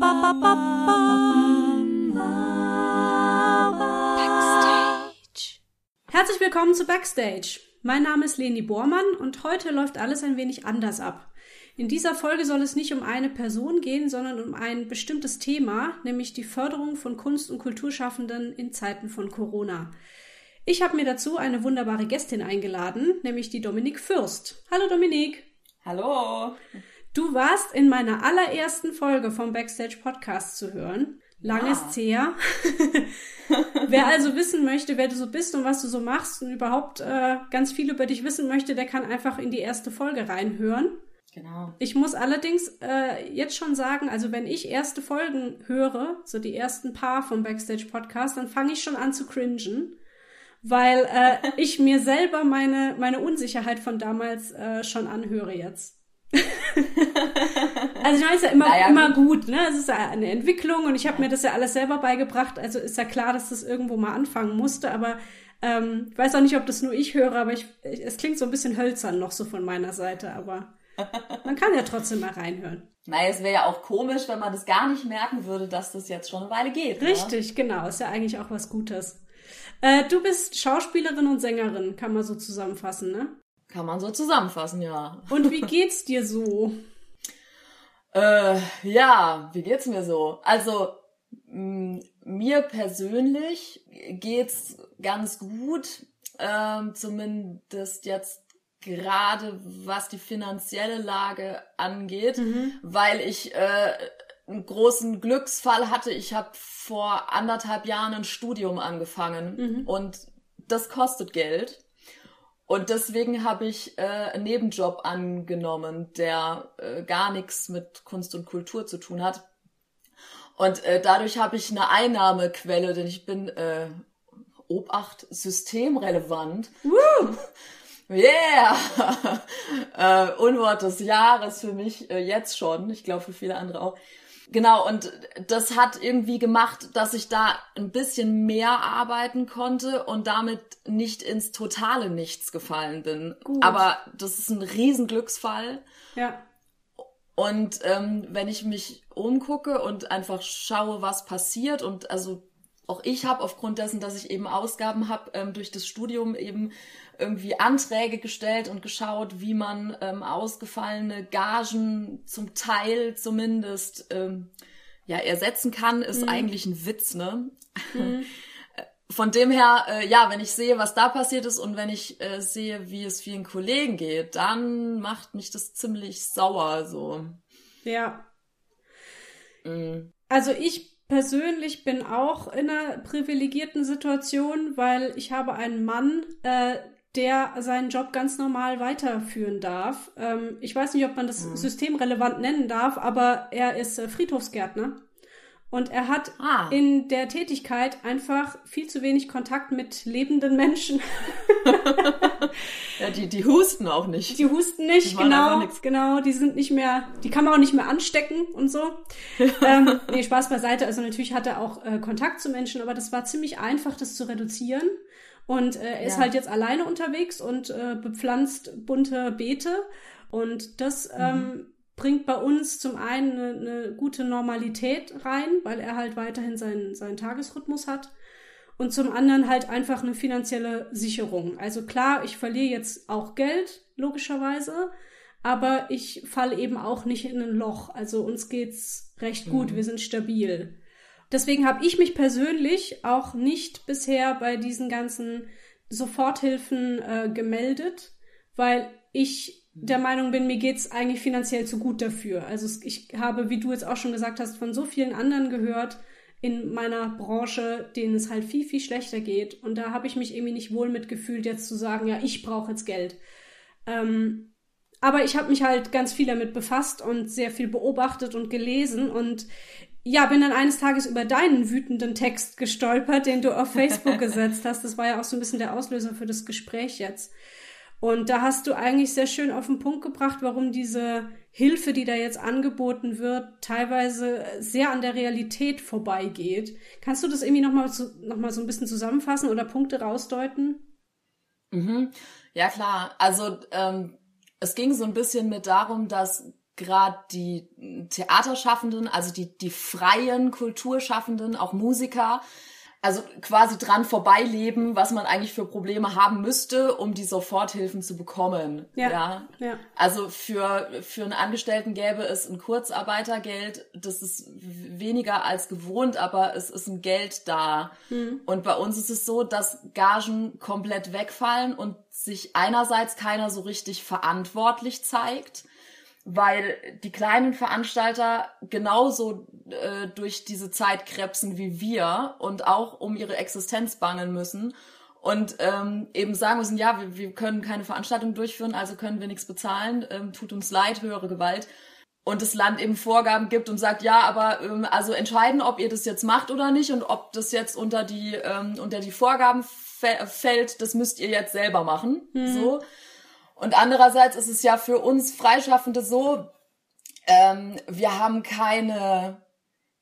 Backstage. Herzlich willkommen zu Backstage. Mein Name ist Leni Bormann und heute läuft alles ein wenig anders ab. In dieser Folge soll es nicht um eine Person gehen, sondern um ein bestimmtes Thema, nämlich die Förderung von Kunst- und Kulturschaffenden in Zeiten von Corona. Ich habe mir dazu eine wunderbare Gästin eingeladen, nämlich die Dominik Fürst. Hallo Dominik. Hallo. Du warst in meiner allerersten Folge vom Backstage Podcast zu hören. Lang ja. ist's her. wer also wissen möchte, wer du so bist und was du so machst und überhaupt äh, ganz viel über dich wissen möchte, der kann einfach in die erste Folge reinhören. Genau. Ich muss allerdings äh, jetzt schon sagen, also wenn ich erste Folgen höre, so die ersten paar vom Backstage Podcast, dann fange ich schon an zu cringen, weil äh, ich mir selber meine meine Unsicherheit von damals äh, schon anhöre jetzt. also ich meine, ist ja immer, naja, immer gut, ne? Es ist ja eine Entwicklung und ich habe mir das ja alles selber beigebracht. Also ist ja klar, dass das irgendwo mal anfangen musste, aber ähm, ich weiß auch nicht, ob das nur ich höre, aber ich, es klingt so ein bisschen hölzern noch so von meiner Seite, aber man kann ja trotzdem mal reinhören. Naja, es wäre ja auch komisch, wenn man das gar nicht merken würde, dass das jetzt schon eine Weile geht. Ne? Richtig, ne? genau. Ist ja eigentlich auch was Gutes. Äh, du bist Schauspielerin und Sängerin, kann man so zusammenfassen, ne? Kann man so zusammenfassen, ja. Und wie geht's dir so? äh, ja, wie geht's mir so? Also, mir persönlich geht's ganz gut, ähm, zumindest jetzt gerade was die finanzielle Lage angeht, mhm. weil ich äh, einen großen Glücksfall hatte. Ich habe vor anderthalb Jahren ein Studium angefangen mhm. und das kostet Geld. Und deswegen habe ich äh, einen Nebenjob angenommen, der äh, gar nichts mit Kunst und Kultur zu tun hat. Und äh, dadurch habe ich eine Einnahmequelle, denn ich bin äh, Obacht systemrelevant. Woo! Yeah! äh, Unwort des Jahres für mich äh, jetzt schon. Ich glaube für viele andere auch. Genau, und das hat irgendwie gemacht, dass ich da ein bisschen mehr arbeiten konnte und damit nicht ins totale Nichts gefallen bin. Gut. Aber das ist ein Riesenglücksfall. Ja. Und ähm, wenn ich mich umgucke und einfach schaue, was passiert und also auch ich habe aufgrund dessen, dass ich eben Ausgaben habe, ähm, durch das Studium eben irgendwie Anträge gestellt und geschaut, wie man ähm, ausgefallene Gagen zum Teil zumindest ähm, ja ersetzen kann, ist mhm. eigentlich ein Witz, ne? Mhm. Von dem her, äh, ja, wenn ich sehe, was da passiert ist und wenn ich äh, sehe, wie es vielen Kollegen geht, dann macht mich das ziemlich sauer, so. Ja. Mhm. Also ich persönlich bin auch in einer privilegierten Situation, weil ich habe einen Mann, äh, der seinen Job ganz normal weiterführen darf. Ähm, ich weiß nicht, ob man das mhm. systemrelevant nennen darf, aber er ist äh, Friedhofsgärtner. Und er hat ah. in der Tätigkeit einfach viel zu wenig Kontakt mit lebenden Menschen. ja, die, die husten auch nicht. Die husten nicht, die genau. Genau, die sind nicht mehr, die kann man auch nicht mehr anstecken und so. ähm, nee, Spaß beiseite. Also natürlich hat er auch äh, Kontakt zu Menschen, aber das war ziemlich einfach, das zu reduzieren. Und äh, er ist halt jetzt alleine unterwegs und äh, bepflanzt bunte Beete. Und das mhm. ähm, bringt bei uns zum einen eine, eine, gute Normalität rein, weil er halt weiterhin seinen, seinen Tagesrhythmus hat. Und zum anderen halt einfach eine finanzielle Sicherung. Also klar, ich verliere jetzt auch Geld, logischerweise, aber ich falle eben auch nicht in ein Loch. Also uns geht's recht gut, mhm. wir sind stabil. Deswegen habe ich mich persönlich auch nicht bisher bei diesen ganzen Soforthilfen äh, gemeldet, weil ich der Meinung bin, mir geht's eigentlich finanziell zu gut dafür. Also ich habe, wie du jetzt auch schon gesagt hast, von so vielen anderen gehört in meiner Branche, denen es halt viel, viel schlechter geht. Und da habe ich mich irgendwie nicht wohl mitgefühlt, jetzt zu sagen, ja, ich brauche jetzt Geld. Ähm, aber ich habe mich halt ganz viel damit befasst und sehr viel beobachtet und gelesen und ja, bin dann eines Tages über deinen wütenden Text gestolpert, den du auf Facebook gesetzt hast. Das war ja auch so ein bisschen der Auslöser für das Gespräch jetzt. Und da hast du eigentlich sehr schön auf den Punkt gebracht, warum diese Hilfe, die da jetzt angeboten wird, teilweise sehr an der Realität vorbeigeht. Kannst du das irgendwie nochmal so, noch mal so ein bisschen zusammenfassen oder Punkte rausdeuten? Mhm. Ja, klar. Also ähm, es ging so ein bisschen mit darum, dass gerade die Theaterschaffenden, also die, die freien Kulturschaffenden, auch Musiker, also quasi dran vorbeileben, was man eigentlich für Probleme haben müsste, um die Soforthilfen zu bekommen. Ja. ja. ja. Also für, für einen Angestellten gäbe es ein Kurzarbeitergeld, das ist weniger als gewohnt, aber es ist ein Geld da. Mhm. Und bei uns ist es so, dass Gagen komplett wegfallen und sich einerseits keiner so richtig verantwortlich zeigt weil die kleinen Veranstalter genauso äh, durch diese Zeit krebsen wie wir und auch um ihre Existenz bangen müssen und ähm, eben sagen müssen, ja, wir, wir können keine Veranstaltung durchführen, also können wir nichts bezahlen, ähm, tut uns leid, höhere Gewalt. Und das Land eben Vorgaben gibt und sagt, ja, aber ähm, also entscheiden, ob ihr das jetzt macht oder nicht und ob das jetzt unter die ähm, unter die Vorgaben fällt, das müsst ihr jetzt selber machen. Mhm. So. Und andererseits ist es ja für uns Freischaffende so, ähm, wir haben keine,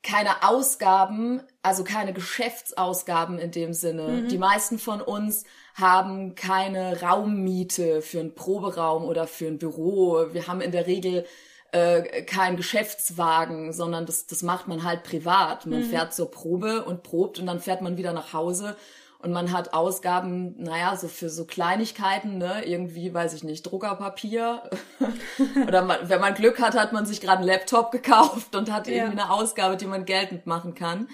keine Ausgaben, also keine Geschäftsausgaben in dem Sinne. Mhm. Die meisten von uns haben keine Raummiete für einen Proberaum oder für ein Büro. Wir haben in der Regel äh, keinen Geschäftswagen, sondern das, das macht man halt privat. Man mhm. fährt zur Probe und probt und dann fährt man wieder nach Hause und man hat Ausgaben, naja, so für so Kleinigkeiten, ne, irgendwie, weiß ich nicht, Druckerpapier. Oder man, wenn man Glück hat, hat man sich gerade einen Laptop gekauft und hat ja. irgendwie eine Ausgabe, die man geltend machen kann.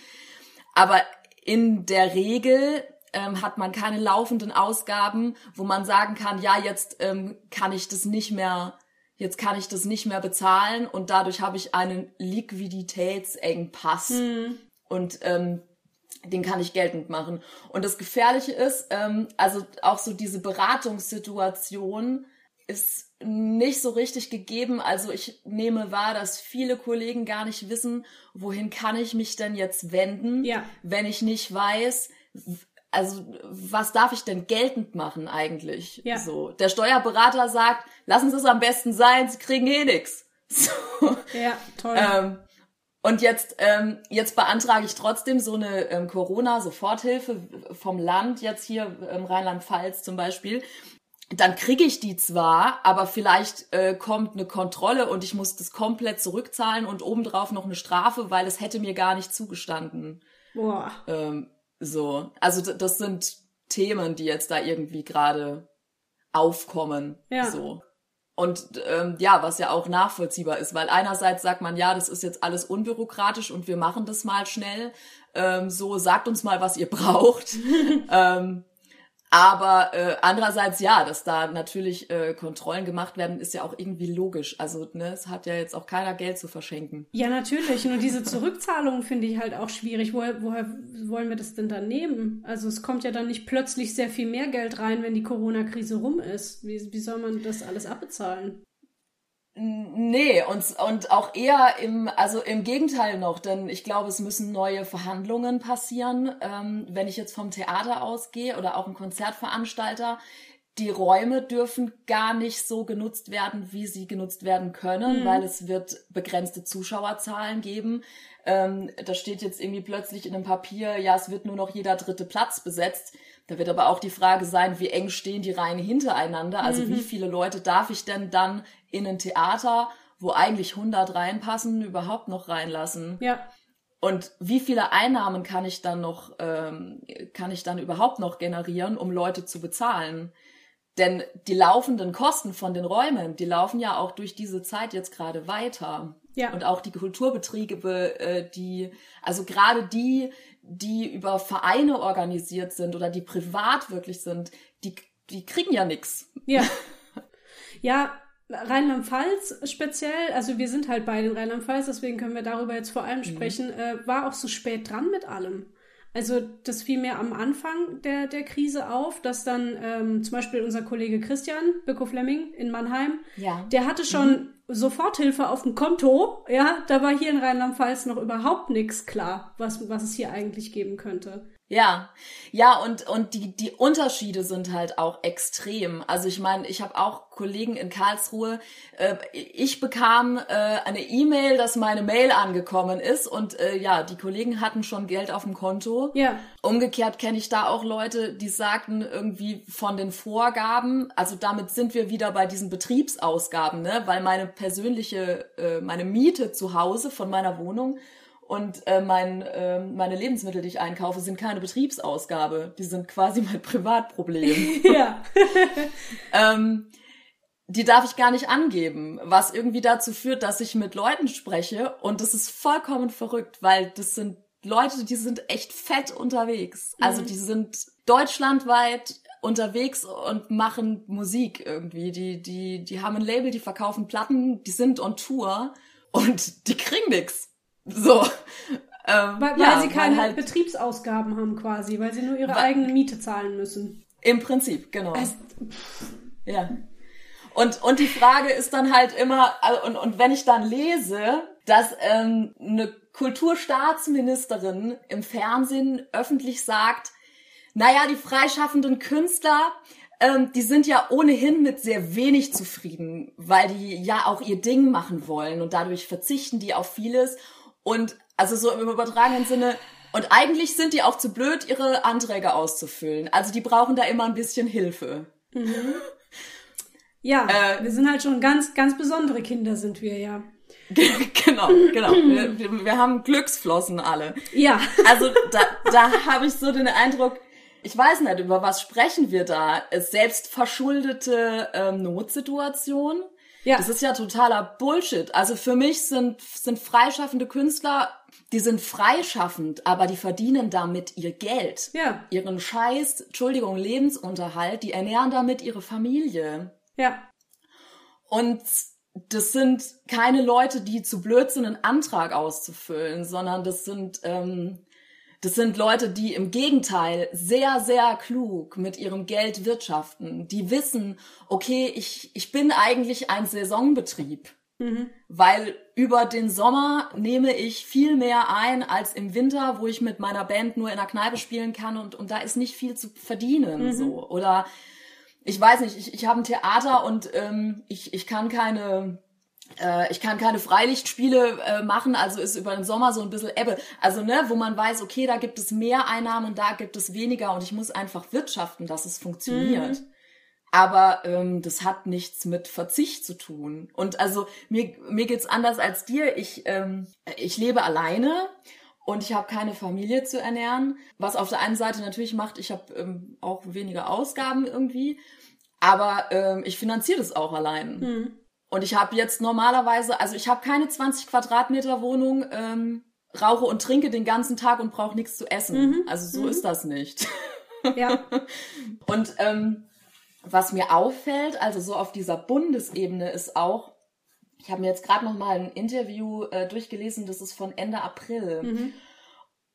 Aber in der Regel ähm, hat man keine laufenden Ausgaben, wo man sagen kann, ja, jetzt ähm, kann ich das nicht mehr, jetzt kann ich das nicht mehr bezahlen und dadurch habe ich einen Liquiditätsengpass. Hm. Und ähm, den kann ich geltend machen. Und das Gefährliche ist, ähm, also auch so diese Beratungssituation ist nicht so richtig gegeben. Also ich nehme wahr, dass viele Kollegen gar nicht wissen, wohin kann ich mich denn jetzt wenden, ja. wenn ich nicht weiß, also was darf ich denn geltend machen eigentlich? Ja. So, der Steuerberater sagt, lassen Sie es am besten sein, Sie kriegen eh nix. So. Ja, toll. Ähm, und jetzt, ähm, jetzt beantrage ich trotzdem so eine ähm, Corona-Soforthilfe vom Land, jetzt hier ähm, Rheinland-Pfalz zum Beispiel. Dann kriege ich die zwar, aber vielleicht äh, kommt eine Kontrolle und ich muss das komplett zurückzahlen und obendrauf noch eine Strafe, weil es hätte mir gar nicht zugestanden. Boah. Ähm, so, also das sind Themen, die jetzt da irgendwie gerade aufkommen. Ja. So. Und ähm, ja, was ja auch nachvollziehbar ist, weil einerseits sagt man, ja, das ist jetzt alles unbürokratisch und wir machen das mal schnell. Ähm, so sagt uns mal, was ihr braucht. ähm, aber äh, andererseits ja, dass da natürlich äh, Kontrollen gemacht werden, ist ja auch irgendwie logisch. Also ne, es hat ja jetzt auch keiner Geld zu verschenken. Ja, natürlich. Nur diese Zurückzahlung finde ich halt auch schwierig. Woher, woher wollen wir das denn dann nehmen? Also es kommt ja dann nicht plötzlich sehr viel mehr Geld rein, wenn die Corona-Krise rum ist. Wie, wie soll man das alles abbezahlen? Nee, und, und auch eher im, also im Gegenteil noch, denn ich glaube, es müssen neue Verhandlungen passieren. Ähm, wenn ich jetzt vom Theater ausgehe oder auch ein Konzertveranstalter, die Räume dürfen gar nicht so genutzt werden, wie sie genutzt werden können, mhm. weil es wird begrenzte Zuschauerzahlen geben. Ähm, da steht jetzt irgendwie plötzlich in einem Papier, ja, es wird nur noch jeder dritte Platz besetzt. Da wird aber auch die Frage sein, wie eng stehen die Reihen hintereinander? Also mhm. wie viele Leute darf ich denn dann in ein Theater, wo eigentlich 100 reinpassen, überhaupt noch reinlassen? Ja. Und wie viele Einnahmen kann ich dann noch, ähm, kann ich dann überhaupt noch generieren, um Leute zu bezahlen? Denn die laufenden Kosten von den Räumen, die laufen ja auch durch diese Zeit jetzt gerade weiter. Ja. Und auch die Kulturbetriebe, äh, die, also gerade die, die über Vereine organisiert sind oder die privat wirklich sind, die, die kriegen ja nix. Ja. Ja, Rheinland-Pfalz speziell, also wir sind halt bei den Rheinland-Pfalz, deswegen können wir darüber jetzt vor allem mhm. sprechen, mhm. äh, war auch so spät dran mit allem. Also das fiel mir am Anfang der, der Krise auf, dass dann ähm, zum Beispiel unser Kollege Christian Birko Fleming in Mannheim, ja. der hatte schon mhm. Soforthilfe auf dem Konto. Ja, da war hier in Rheinland-Pfalz noch überhaupt nichts klar, was, was es hier eigentlich geben könnte. Ja, ja und und die die Unterschiede sind halt auch extrem. Also ich meine, ich habe auch Kollegen in Karlsruhe. Äh, ich bekam äh, eine E-Mail, dass meine Mail angekommen ist und äh, ja, die Kollegen hatten schon Geld auf dem Konto. Ja. Umgekehrt kenne ich da auch Leute, die sagten irgendwie von den Vorgaben. Also damit sind wir wieder bei diesen Betriebsausgaben, ne? Weil meine persönliche äh, meine Miete zu Hause von meiner Wohnung und äh, mein, äh, meine Lebensmittel, die ich einkaufe, sind keine Betriebsausgabe. Die sind quasi mein Privatproblem. ja. ähm, die darf ich gar nicht angeben, was irgendwie dazu führt, dass ich mit Leuten spreche und das ist vollkommen verrückt, weil das sind Leute, die sind echt fett unterwegs. Also mhm. die sind deutschlandweit unterwegs und machen Musik irgendwie. Die, die, die haben ein Label, die verkaufen Platten, die sind on Tour und die kriegen nix. So. Ähm, weil, ja, weil sie keine weil halt, Betriebsausgaben haben quasi, weil sie nur ihre weil, eigene Miete zahlen müssen. Im Prinzip, genau. Also, ja. Und, und die Frage ist dann halt immer, äh, und, und wenn ich dann lese, dass ähm, eine Kulturstaatsministerin im Fernsehen öffentlich sagt, naja, die freischaffenden Künstler, ähm, die sind ja ohnehin mit sehr wenig zufrieden, weil die ja auch ihr Ding machen wollen und dadurch verzichten die auf vieles und also so im übertragenen Sinne, und eigentlich sind die auch zu blöd, ihre Anträge auszufüllen. Also die brauchen da immer ein bisschen Hilfe. Mhm. Ja, äh, wir sind halt schon ganz, ganz besondere Kinder, sind wir ja. genau, genau. Wir, wir, haben Glücksflossen alle. Ja. Also da, da habe ich so den Eindruck, ich weiß nicht, über was sprechen wir da? Selbstverschuldete ähm, Notsituation? Ja. Das ist ja totaler Bullshit. Also für mich sind, sind freischaffende Künstler, die sind freischaffend, aber die verdienen damit ihr Geld. Ja. Ihren Scheiß, Entschuldigung, Lebensunterhalt, die ernähren damit ihre Familie. Ja. Und das sind keine Leute, die zu blöd sind, einen Antrag auszufüllen, sondern das sind ähm, das sind Leute, die im Gegenteil sehr, sehr klug mit ihrem Geld wirtschaften. Die wissen, okay, ich, ich bin eigentlich ein Saisonbetrieb. Mhm. Weil über den Sommer nehme ich viel mehr ein als im Winter, wo ich mit meiner Band nur in der Kneipe spielen kann und, und da ist nicht viel zu verdienen. Mhm. So. Oder ich weiß nicht, ich, ich habe ein Theater und ähm, ich, ich kann keine ich kann keine Freilichtspiele äh, machen, also ist über den Sommer so ein bisschen Ebbe. Also, ne, wo man weiß, okay, da gibt es mehr Einnahmen und da gibt es weniger und ich muss einfach wirtschaften, dass es funktioniert. Mhm. Aber ähm, das hat nichts mit Verzicht zu tun. Und also mir, mir geht's anders als dir. Ich, ähm, ich lebe alleine und ich habe keine Familie zu ernähren. Was auf der einen Seite natürlich macht, ich habe ähm, auch weniger Ausgaben irgendwie. Aber ähm, ich finanziere das auch allein. Mhm. Und ich habe jetzt normalerweise, also ich habe keine 20 Quadratmeter Wohnung, ähm, rauche und trinke den ganzen Tag und brauche nichts zu essen. Mhm. Also so mhm. ist das nicht. Ja. und ähm, was mir auffällt, also so auf dieser Bundesebene ist auch, ich habe mir jetzt gerade noch mal ein Interview äh, durchgelesen, das ist von Ende April. Mhm.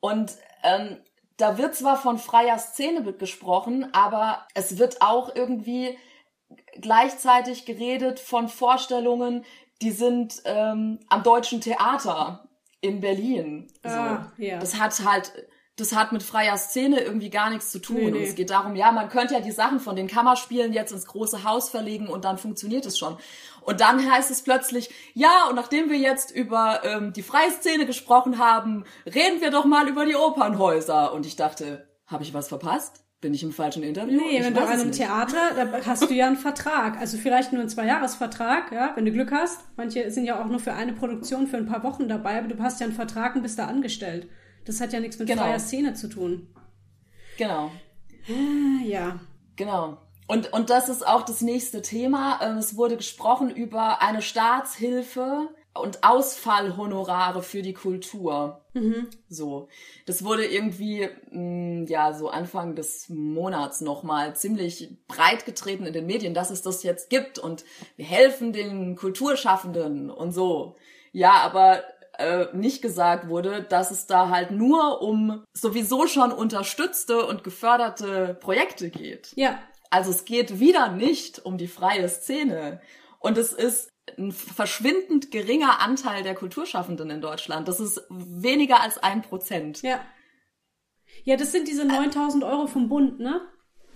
Und ähm, da wird zwar von freier Szene gesprochen, aber es wird auch irgendwie gleichzeitig geredet von Vorstellungen, die sind ähm, am Deutschen Theater in Berlin. Ah, ja. Das hat halt, das hat mit freier Szene irgendwie gar nichts zu tun. Nee, nee. Und es geht darum, ja, man könnte ja die Sachen von den Kammerspielen jetzt ins große Haus verlegen und dann funktioniert es schon. Und dann heißt es plötzlich, ja, und nachdem wir jetzt über ähm, die freie Szene gesprochen haben, reden wir doch mal über die Opernhäuser. Und ich dachte, habe ich was verpasst? Bin ich im falschen Interview? Nee, ich wenn du an einem Theater, da hast du ja einen Vertrag. Also vielleicht nur einen Zweijahresvertrag, ja, wenn du Glück hast. Manche sind ja auch nur für eine Produktion für ein paar Wochen dabei, aber du hast ja einen Vertrag und bist da angestellt. Das hat ja nichts mit genau. freier Szene zu tun. Genau. Ah, ja. Genau. Und, und das ist auch das nächste Thema. Ähm, es wurde gesprochen über eine Staatshilfe und Ausfallhonorare für die Kultur. Mhm. So, das wurde irgendwie mh, mm, ja so Anfang des Monats nochmal ziemlich breit getreten in den Medien, dass es das jetzt gibt und wir helfen den Kulturschaffenden und so. Ja, aber äh, nicht gesagt wurde, dass es da halt nur um sowieso schon unterstützte und geförderte Projekte geht. Ja. Also es geht wieder nicht um die freie Szene. Und es ist ein verschwindend geringer Anteil der Kulturschaffenden in Deutschland. Das ist weniger als ein Prozent. Ja. Ja, das sind diese 9000 Euro vom Bund, ne?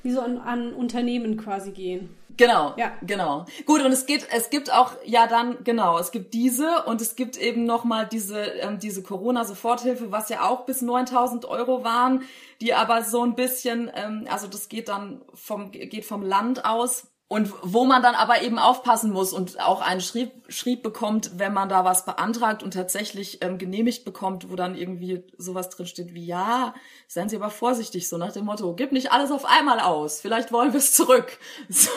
Die so an, an Unternehmen quasi gehen. Genau, ja. genau. Gut, und es geht, es gibt auch, ja dann, genau, es gibt diese und es gibt eben nochmal diese, ähm, diese Corona-Soforthilfe, was ja auch bis 9000 Euro waren, die aber so ein bisschen, ähm, also das geht dann vom, geht vom Land aus und wo man dann aber eben aufpassen muss und auch einen Schrieb, Schrieb bekommt, wenn man da was beantragt und tatsächlich ähm, genehmigt bekommt, wo dann irgendwie sowas drinsteht wie, ja, seien Sie aber vorsichtig, so nach dem Motto, gib nicht alles auf einmal aus, vielleicht wollen wir es zurück. So.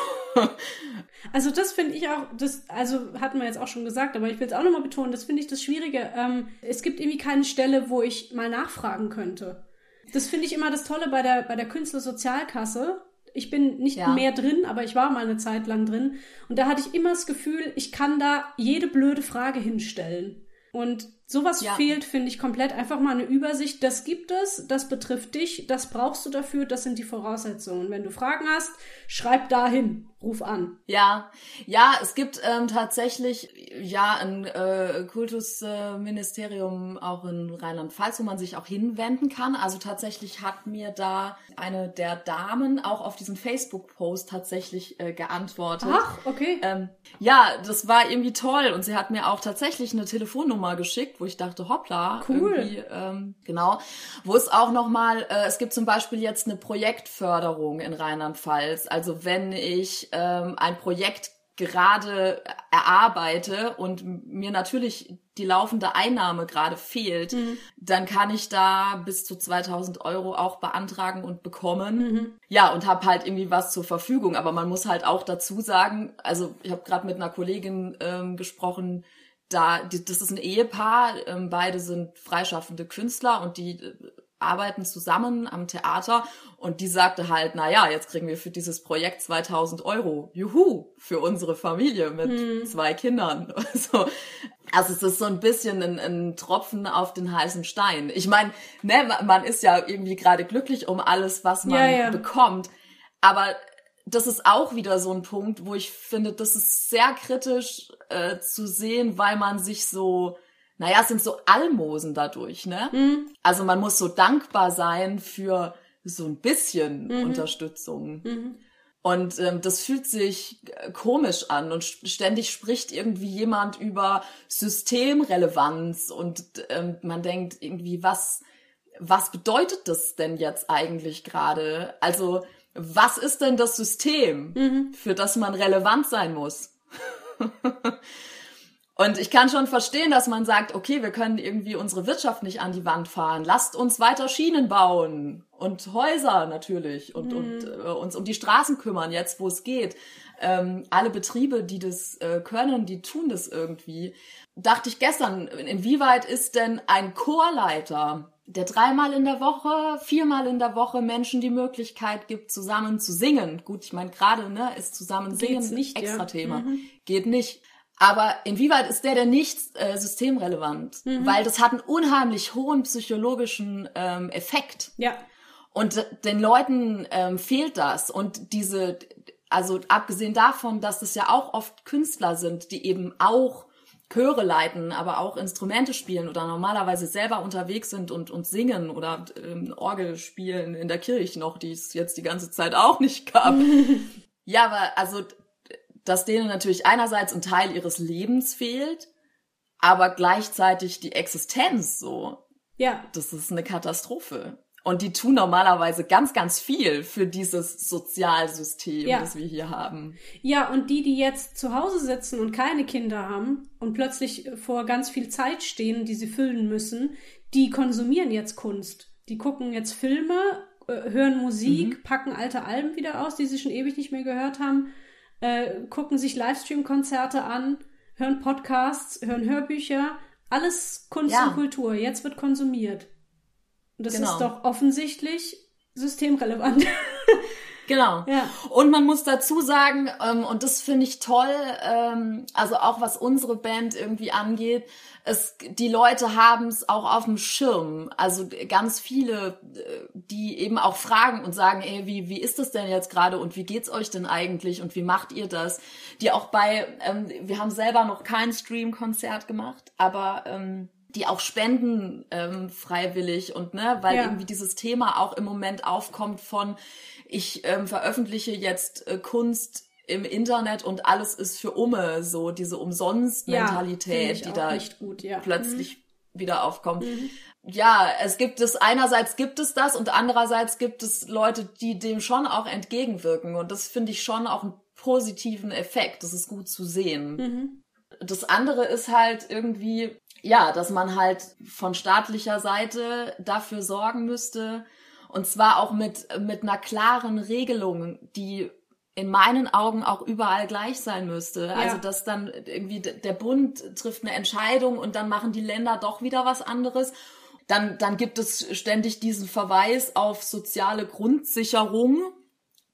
Also das finde ich auch, das, also hatten wir jetzt auch schon gesagt, aber ich will es auch nochmal betonen, das finde ich das Schwierige. Ähm, es gibt irgendwie keine Stelle, wo ich mal nachfragen könnte. Das finde ich immer das Tolle bei der, bei der Künstlersozialkasse ich bin nicht ja. mehr drin, aber ich war mal eine Zeit lang drin. Und da hatte ich immer das Gefühl, ich kann da jede blöde Frage hinstellen. Und sowas ja. fehlt, finde ich, komplett. Einfach mal eine Übersicht. Das gibt es, das betrifft dich, das brauchst du dafür, das sind die Voraussetzungen. Wenn du Fragen hast, schreib dahin, ruf an. Ja, ja, es gibt ähm, tatsächlich ja ein äh, Kultusministerium äh, auch in Rheinland-Pfalz, wo man sich auch hinwenden kann. Also tatsächlich hat mir da eine der Damen auch auf diesen Facebook-Post tatsächlich äh, geantwortet. Ach, okay. Ähm, ja, das war irgendwie toll und sie hat mir auch tatsächlich eine Telefonnummer geschickt, wo ich dachte, hoppla, cool. Ähm, genau, wo es auch noch mal, äh, es gibt zum Beispiel jetzt eine Projektförderung in Rheinland-Pfalz. Also wenn ich ähm, ein Projekt gerade erarbeite und mir natürlich die laufende Einnahme gerade fehlt, mhm. dann kann ich da bis zu 2000 Euro auch beantragen und bekommen. Mhm. Ja, und habe halt irgendwie was zur Verfügung. Aber man muss halt auch dazu sagen, also ich habe gerade mit einer Kollegin ähm, gesprochen, da, die, das ist ein Ehepaar, ähm, beide sind freischaffende Künstler und die äh, arbeiten zusammen am Theater und die sagte halt, na ja, jetzt kriegen wir für dieses Projekt 2000 Euro. Juhu, für unsere Familie mit hm. zwei Kindern. So. Also es ist so ein bisschen ein, ein Tropfen auf den heißen Stein. Ich meine, ne, man ist ja irgendwie gerade glücklich um alles, was man ja, ja. bekommt. Aber das ist auch wieder so ein Punkt, wo ich finde, das ist sehr kritisch äh, zu sehen, weil man sich so, naja, es sind so Almosen dadurch, ne? Mhm. Also man muss so dankbar sein für so ein bisschen mhm. Unterstützung. Mhm. Und ähm, das fühlt sich äh, komisch an und ständig spricht irgendwie jemand über Systemrelevanz und ähm, man denkt irgendwie, was, was bedeutet das denn jetzt eigentlich gerade? Also was ist denn das System, mhm. für das man relevant sein muss? Und ich kann schon verstehen, dass man sagt, okay, wir können irgendwie unsere Wirtschaft nicht an die Wand fahren. Lasst uns weiter Schienen bauen und Häuser natürlich und, mhm. und äh, uns um die Straßen kümmern, jetzt wo es geht. Ähm, alle Betriebe, die das äh, können, die tun das irgendwie. Dachte ich gestern, inwieweit ist denn ein Chorleiter der dreimal in der Woche, viermal in der Woche Menschen die Möglichkeit gibt, zusammen zu singen. Gut, ich meine, gerade ne, ist zusammen singen Geht's nicht, extra ja. Thema. Mhm. Geht nicht. Aber inwieweit ist der denn nicht äh, systemrelevant? Mhm. Weil das hat einen unheimlich hohen psychologischen ähm, Effekt. Ja. Und den Leuten ähm, fehlt das. Und diese, also abgesehen davon, dass es ja auch oft Künstler sind, die eben auch Chöre leiten, aber auch Instrumente spielen oder normalerweise selber unterwegs sind und, und singen oder ähm, Orgel spielen in der Kirche noch, die es jetzt die ganze Zeit auch nicht gab. ja, aber also, dass denen natürlich einerseits ein Teil ihres Lebens fehlt, aber gleichzeitig die Existenz so. Ja. Das ist eine Katastrophe. Und die tun normalerweise ganz, ganz viel für dieses Sozialsystem, ja. das wir hier haben. Ja, und die, die jetzt zu Hause sitzen und keine Kinder haben und plötzlich vor ganz viel Zeit stehen, die sie füllen müssen, die konsumieren jetzt Kunst. Die gucken jetzt Filme, äh, hören Musik, mhm. packen alte Alben wieder aus, die sie schon ewig nicht mehr gehört haben, äh, gucken sich Livestream-Konzerte an, hören Podcasts, hören Hörbücher. Alles Kunst ja. und Kultur. Jetzt wird konsumiert. Und das genau. ist doch offensichtlich systemrelevant. Genau. Ja. Und man muss dazu sagen, ähm, und das finde ich toll, ähm, also auch was unsere Band irgendwie angeht, es, die Leute haben es auch auf dem Schirm. Also ganz viele, äh, die eben auch fragen und sagen, ey, wie, wie ist das denn jetzt gerade und wie geht's euch denn eigentlich und wie macht ihr das? Die auch bei, ähm, wir haben selber noch kein Stream-Konzert gemacht, aber ähm, die auch spenden ähm, freiwillig und ne, weil ja. irgendwie dieses Thema auch im Moment aufkommt von ich ähm, veröffentliche jetzt äh, Kunst im Internet und alles ist für Umme, so diese Umsonst-Mentalität, ja, die da gut, ja. plötzlich mhm. wieder aufkommt. Mhm. Ja, es gibt es, einerseits gibt es das und andererseits gibt es Leute, die dem schon auch entgegenwirken und das finde ich schon auch einen positiven Effekt. Das ist gut zu sehen. Mhm. Das andere ist halt irgendwie, ja, dass man halt von staatlicher Seite dafür sorgen müsste, und zwar auch mit, mit einer klaren Regelung, die in meinen Augen auch überall gleich sein müsste. Ja. Also dass dann irgendwie der Bund trifft eine Entscheidung und dann machen die Länder doch wieder was anderes. Dann, dann gibt es ständig diesen Verweis auf soziale Grundsicherung.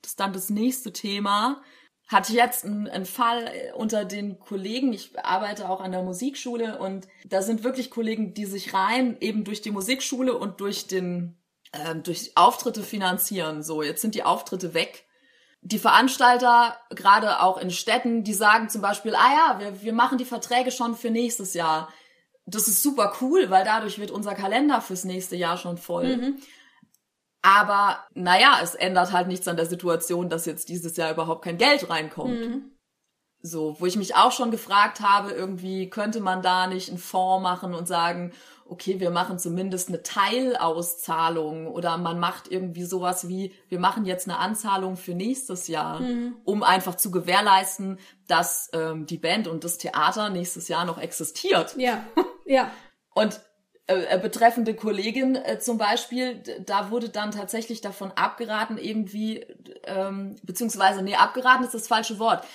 Das ist dann das nächste Thema. Hatte jetzt einen, Fall unter den Kollegen. Ich arbeite auch an der Musikschule und da sind wirklich Kollegen, die sich rein eben durch die Musikschule und durch den äh, durch Auftritte finanzieren. So, jetzt sind die Auftritte weg die Veranstalter, gerade auch in Städten, die sagen zum Beispiel, ah ja, wir, wir machen die Verträge schon für nächstes Jahr. Das ist super cool, weil dadurch wird unser Kalender fürs nächste Jahr schon voll. Mhm. Aber naja, es ändert halt nichts an der Situation, dass jetzt dieses Jahr überhaupt kein Geld reinkommt. Mhm. So, wo ich mich auch schon gefragt habe, irgendwie könnte man da nicht einen Fonds machen und sagen, okay, wir machen zumindest eine Teilauszahlung oder man macht irgendwie sowas wie, wir machen jetzt eine Anzahlung für nächstes Jahr, mhm. um einfach zu gewährleisten, dass ähm, die Band und das Theater nächstes Jahr noch existiert. Ja, ja. Und äh, äh, betreffende Kollegin äh, zum Beispiel, da wurde dann tatsächlich davon abgeraten, irgendwie, ähm, beziehungsweise, nee, abgeraten ist das falsche Wort.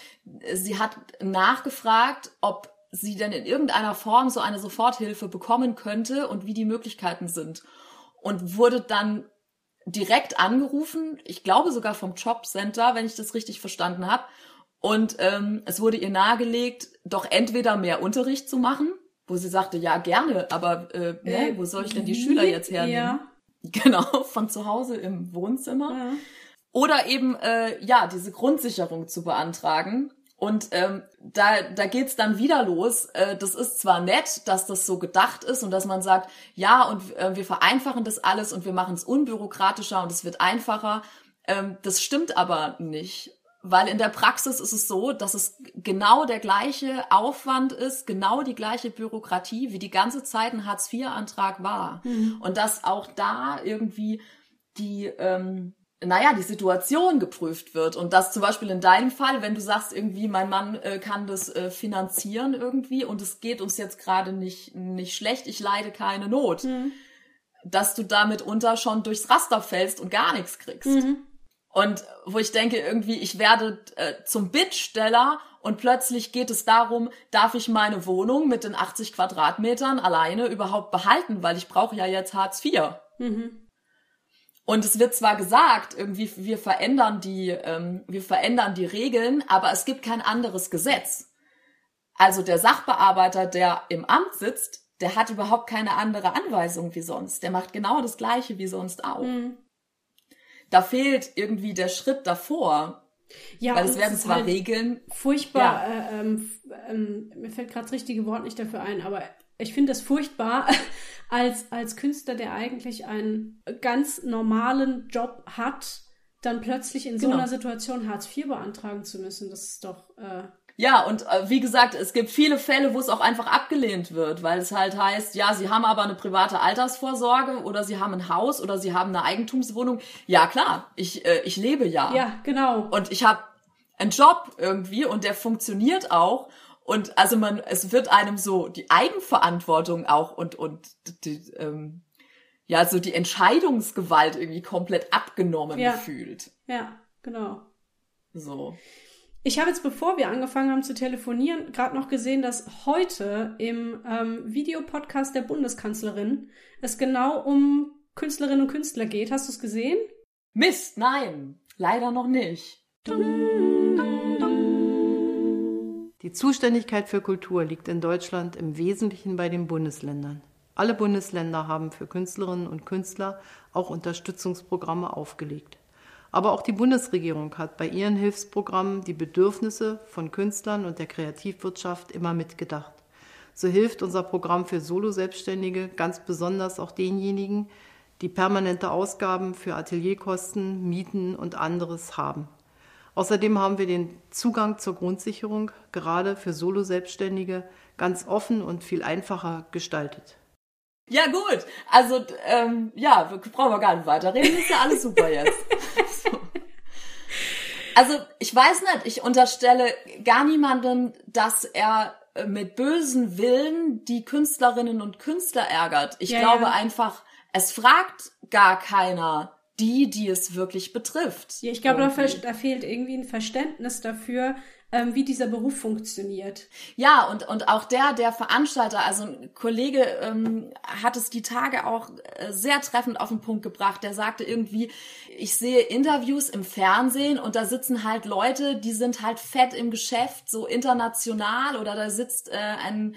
Sie hat nachgefragt, ob sie denn in irgendeiner Form so eine Soforthilfe bekommen könnte und wie die Möglichkeiten sind. Und wurde dann direkt angerufen, ich glaube sogar vom Jobcenter, wenn ich das richtig verstanden habe. Und ähm, es wurde ihr nahegelegt, doch entweder mehr Unterricht zu machen, wo sie sagte, ja gerne, aber äh, ne, wo soll ich denn die Schüler jetzt hernehmen? Ja. Genau, von zu Hause im Wohnzimmer. Ja. Oder eben äh, ja diese Grundsicherung zu beantragen und ähm, da, da geht's dann wieder los. Äh, das ist zwar nett, dass das so gedacht ist und dass man sagt, ja, und äh, wir vereinfachen das alles und wir machen es unbürokratischer und es wird einfacher. Ähm, das stimmt aber nicht. Weil in der Praxis ist es so, dass es genau der gleiche Aufwand ist, genau die gleiche Bürokratie, wie die ganze Zeit ein Hartz-IV-Antrag war. Mhm. Und dass auch da irgendwie die, ähm, naja, die Situation geprüft wird. Und das zum Beispiel in deinem Fall, wenn du sagst, irgendwie, mein Mann äh, kann das äh, finanzieren irgendwie und es geht uns jetzt gerade nicht, nicht schlecht, ich leide keine Not, mhm. dass du damit unter schon durchs Raster fällst und gar nichts kriegst. Mhm. Und wo ich denke, irgendwie, ich werde äh, zum Bittsteller und plötzlich geht es darum, darf ich meine Wohnung mit den 80 Quadratmetern alleine überhaupt behalten, weil ich brauche ja jetzt Hartz IV. Mhm. Und es wird zwar gesagt, irgendwie wir verändern die, ähm, wir verändern die Regeln, aber es gibt kein anderes Gesetz. Also der Sachbearbeiter, der im Amt sitzt, der hat überhaupt keine andere Anweisung wie sonst. Der macht genau das Gleiche wie sonst auch. Mhm. Da fehlt irgendwie der Schritt davor. Ja, weil es werden zwar halt Regeln. Furchtbar. Ja. Äh, ähm, ähm, mir fällt gerade das richtige Wort nicht dafür ein, aber ich finde das furchtbar, als, als Künstler, der eigentlich einen ganz normalen Job hat, dann plötzlich in so genau. einer Situation Hartz IV beantragen zu müssen. Das ist doch. Äh ja, und äh, wie gesagt, es gibt viele Fälle, wo es auch einfach abgelehnt wird, weil es halt heißt, ja, sie haben aber eine private Altersvorsorge oder sie haben ein Haus oder sie haben eine Eigentumswohnung. Ja, klar, ich, äh, ich lebe ja. Ja, genau. Und ich habe einen Job irgendwie und der funktioniert auch. Und also man, es wird einem so die Eigenverantwortung auch und, und die, ähm, ja, so die Entscheidungsgewalt irgendwie komplett abgenommen ja. fühlt. Ja, genau. So. Ich habe jetzt, bevor wir angefangen haben zu telefonieren, gerade noch gesehen, dass heute im ähm, Videopodcast der Bundeskanzlerin es genau um Künstlerinnen und Künstler geht. Hast du es gesehen? Mist, nein, leider noch nicht. Die Zuständigkeit für Kultur liegt in Deutschland im Wesentlichen bei den Bundesländern. Alle Bundesländer haben für Künstlerinnen und Künstler auch Unterstützungsprogramme aufgelegt. Aber auch die Bundesregierung hat bei ihren Hilfsprogrammen die Bedürfnisse von Künstlern und der Kreativwirtschaft immer mitgedacht. so hilft unser Programm für Solo-Selbstständige ganz besonders auch denjenigen, die permanente Ausgaben für Atelierkosten, Mieten und anderes haben. Außerdem haben wir den Zugang zur Grundsicherung gerade für Solo-Selbstständige ganz offen und viel einfacher gestaltet. Ja gut, also ähm, ja, brauchen wir gar nicht weiterreden, ist ja alles super jetzt. so. Also ich weiß nicht, ich unterstelle gar niemandem, dass er mit bösen Willen die Künstlerinnen und Künstler ärgert. Ich ja, glaube ja. einfach, es fragt gar keiner die, die es wirklich betrifft. Ja, ich glaube, da, da, fehlt irgendwie ein Verständnis dafür, ähm, wie dieser Beruf funktioniert. Ja, und, und auch der, der Veranstalter, also ein Kollege ähm, hat es die Tage auch äh, sehr treffend auf den Punkt gebracht. Der sagte irgendwie, ich sehe Interviews im Fernsehen und da sitzen halt Leute, die sind halt fett im Geschäft, so international oder da sitzt äh, ein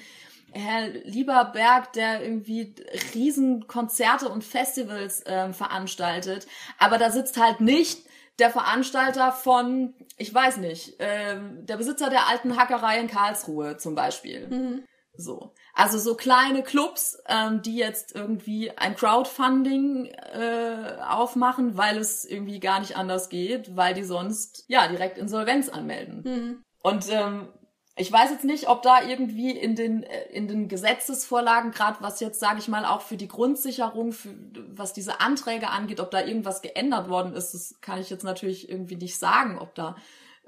Herr Lieberberg, der irgendwie Riesenkonzerte und Festivals ähm, veranstaltet, aber da sitzt halt nicht der Veranstalter von, ich weiß nicht, ähm, der Besitzer der alten Hackerei in Karlsruhe zum Beispiel. Mhm. So. Also so kleine Clubs, ähm, die jetzt irgendwie ein Crowdfunding äh, aufmachen, weil es irgendwie gar nicht anders geht, weil die sonst ja direkt Insolvenz anmelden. Mhm. Und ähm, ich weiß jetzt nicht, ob da irgendwie in den äh, in den Gesetzesvorlagen, gerade was jetzt sage ich mal auch für die Grundsicherung, für, was diese Anträge angeht, ob da irgendwas geändert worden ist, das kann ich jetzt natürlich irgendwie nicht sagen, ob da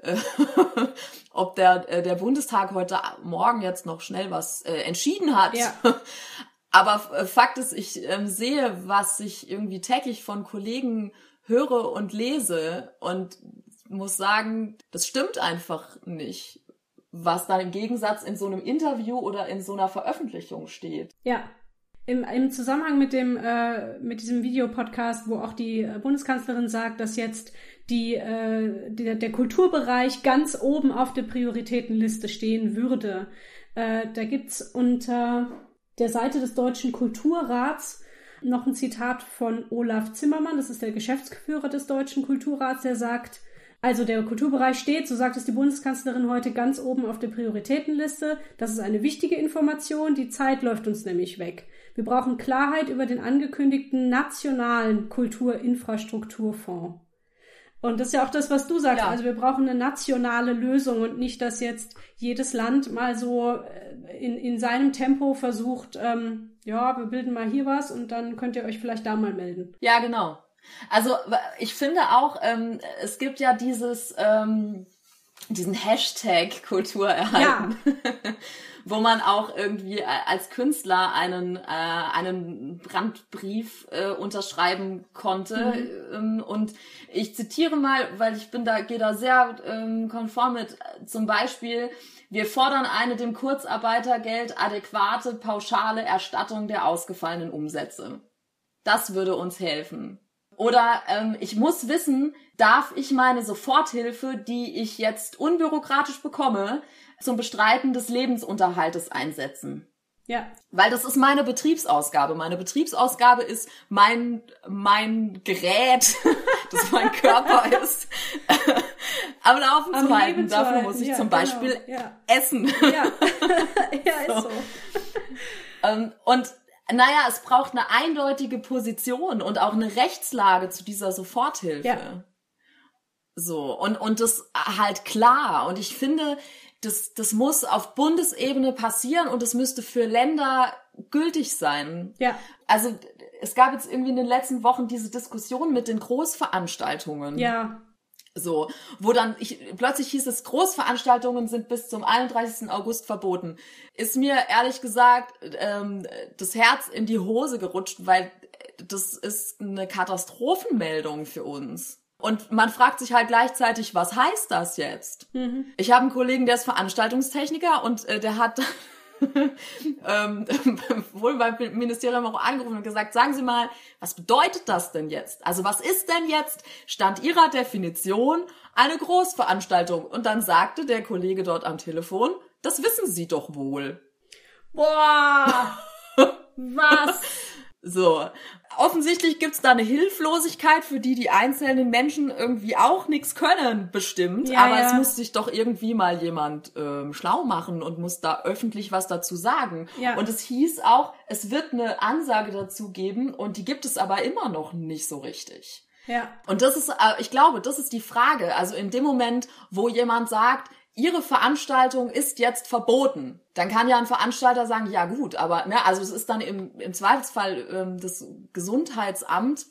äh, ob der äh, der Bundestag heute Morgen jetzt noch schnell was äh, entschieden hat. Ja. Aber äh, Fakt ist, ich ähm, sehe, was ich irgendwie täglich von Kollegen höre und lese und muss sagen, das stimmt einfach nicht was dann im Gegensatz in so einem Interview oder in so einer Veröffentlichung steht. Ja. Im, im Zusammenhang mit dem äh, mit diesem Videopodcast, wo auch die äh, Bundeskanzlerin sagt, dass jetzt die, äh, der, der Kulturbereich ganz oben auf der Prioritätenliste stehen würde. Äh, da gibt's unter der Seite des Deutschen Kulturrats noch ein Zitat von Olaf Zimmermann, das ist der Geschäftsführer des Deutschen Kulturrats, der sagt, also der Kulturbereich steht, so sagt es die Bundeskanzlerin heute, ganz oben auf der Prioritätenliste. Das ist eine wichtige Information. Die Zeit läuft uns nämlich weg. Wir brauchen Klarheit über den angekündigten nationalen Kulturinfrastrukturfonds. Und das ist ja auch das, was du sagst. Ja. Also wir brauchen eine nationale Lösung und nicht, dass jetzt jedes Land mal so äh, in, in seinem Tempo versucht, ähm, ja, wir bilden mal hier was und dann könnt ihr euch vielleicht da mal melden. Ja, genau. Also ich finde auch, ähm, es gibt ja dieses, ähm, diesen Hashtag Kultur erhalten. Ja. wo man auch irgendwie als Künstler einen, äh, einen Brandbrief äh, unterschreiben konnte. Mhm. Ähm, und ich zitiere mal, weil ich bin da, gehe da sehr ähm, konform mit, zum Beispiel, wir fordern eine dem Kurzarbeitergeld adäquate, pauschale Erstattung der ausgefallenen Umsätze. Das würde uns helfen. Oder ähm, ich muss wissen, darf ich meine Soforthilfe, die ich jetzt unbürokratisch bekomme, zum Bestreiten des Lebensunterhaltes einsetzen? Ja. Weil das ist meine Betriebsausgabe. Meine Betriebsausgabe ist mein, mein Gerät, das mein Körper ist, am Laufen am zu halten. Dafür halten. muss ich ja, zum genau. Beispiel genau. ja. essen. Ja, ja ist so. so. Ähm, und naja, es braucht eine eindeutige Position und auch eine Rechtslage zu dieser Soforthilfe. Ja. So, und, und das halt klar. Und ich finde, das, das muss auf Bundesebene passieren und es müsste für Länder gültig sein. Ja. Also, es gab jetzt irgendwie in den letzten Wochen diese Diskussion mit den Großveranstaltungen. Ja. So, wo dann ich, plötzlich hieß es, Großveranstaltungen sind bis zum 31. August verboten. Ist mir ehrlich gesagt ähm, das Herz in die Hose gerutscht, weil das ist eine Katastrophenmeldung für uns. Und man fragt sich halt gleichzeitig, was heißt das jetzt? Mhm. Ich habe einen Kollegen, der ist Veranstaltungstechniker und äh, der hat ähm, wohl beim Ministerium auch angerufen und gesagt, sagen Sie mal, was bedeutet das denn jetzt? Also was ist denn jetzt, stand Ihrer Definition, eine Großveranstaltung? Und dann sagte der Kollege dort am Telefon, das wissen Sie doch wohl. Boah! was? So. Offensichtlich gibt's da eine Hilflosigkeit, für die die einzelnen Menschen irgendwie auch nichts können, bestimmt. Ja, Aber ja. es muss sich doch irgendwie mal jemand ähm, schlau machen und muss da öffentlich was dazu sagen. Ja. Und es hieß auch, es wird eine Ansage dazu geben und die gibt es aber immer noch nicht so richtig. Ja. Und das ist, äh, ich glaube, das ist die Frage. Also in dem Moment, wo jemand sagt, Ihre Veranstaltung ist jetzt verboten, dann kann ja ein Veranstalter sagen, ja gut, aber ne, also es ist dann im, im Zweifelsfall ähm, das Gesundheitsamt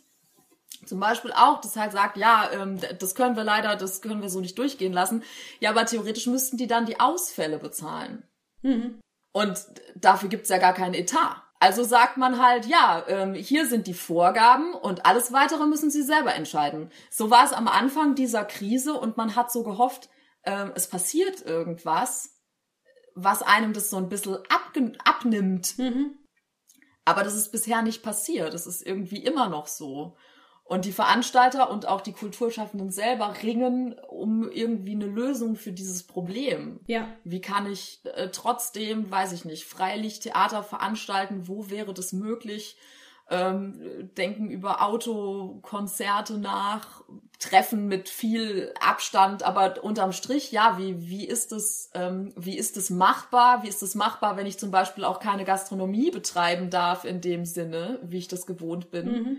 zum Beispiel auch, das halt sagt, ja, ähm, das können wir leider, das können wir so nicht durchgehen lassen. Ja, aber theoretisch müssten die dann die Ausfälle bezahlen. Mhm. Und dafür gibt's ja gar keinen Etat. Also sagt man halt, ja, ähm, hier sind die Vorgaben und alles weitere müssen sie selber entscheiden. So war es am Anfang dieser Krise und man hat so gehofft, ähm, es passiert irgendwas, was einem das so ein bisschen abnimmt. Mhm. Aber das ist bisher nicht passiert. Das ist irgendwie immer noch so. Und die Veranstalter und auch die Kulturschaffenden selber ringen um irgendwie eine Lösung für dieses Problem. Ja. Wie kann ich äh, trotzdem, weiß ich nicht, Freilichttheater veranstalten? Wo wäre das möglich? Ähm, denken über Autokonzerte nach, Treffen mit viel Abstand, aber unterm Strich, ja, wie, wie ist es, ähm, wie ist es machbar? Wie ist es machbar, wenn ich zum Beispiel auch keine Gastronomie betreiben darf in dem Sinne, wie ich das gewohnt bin? Mhm.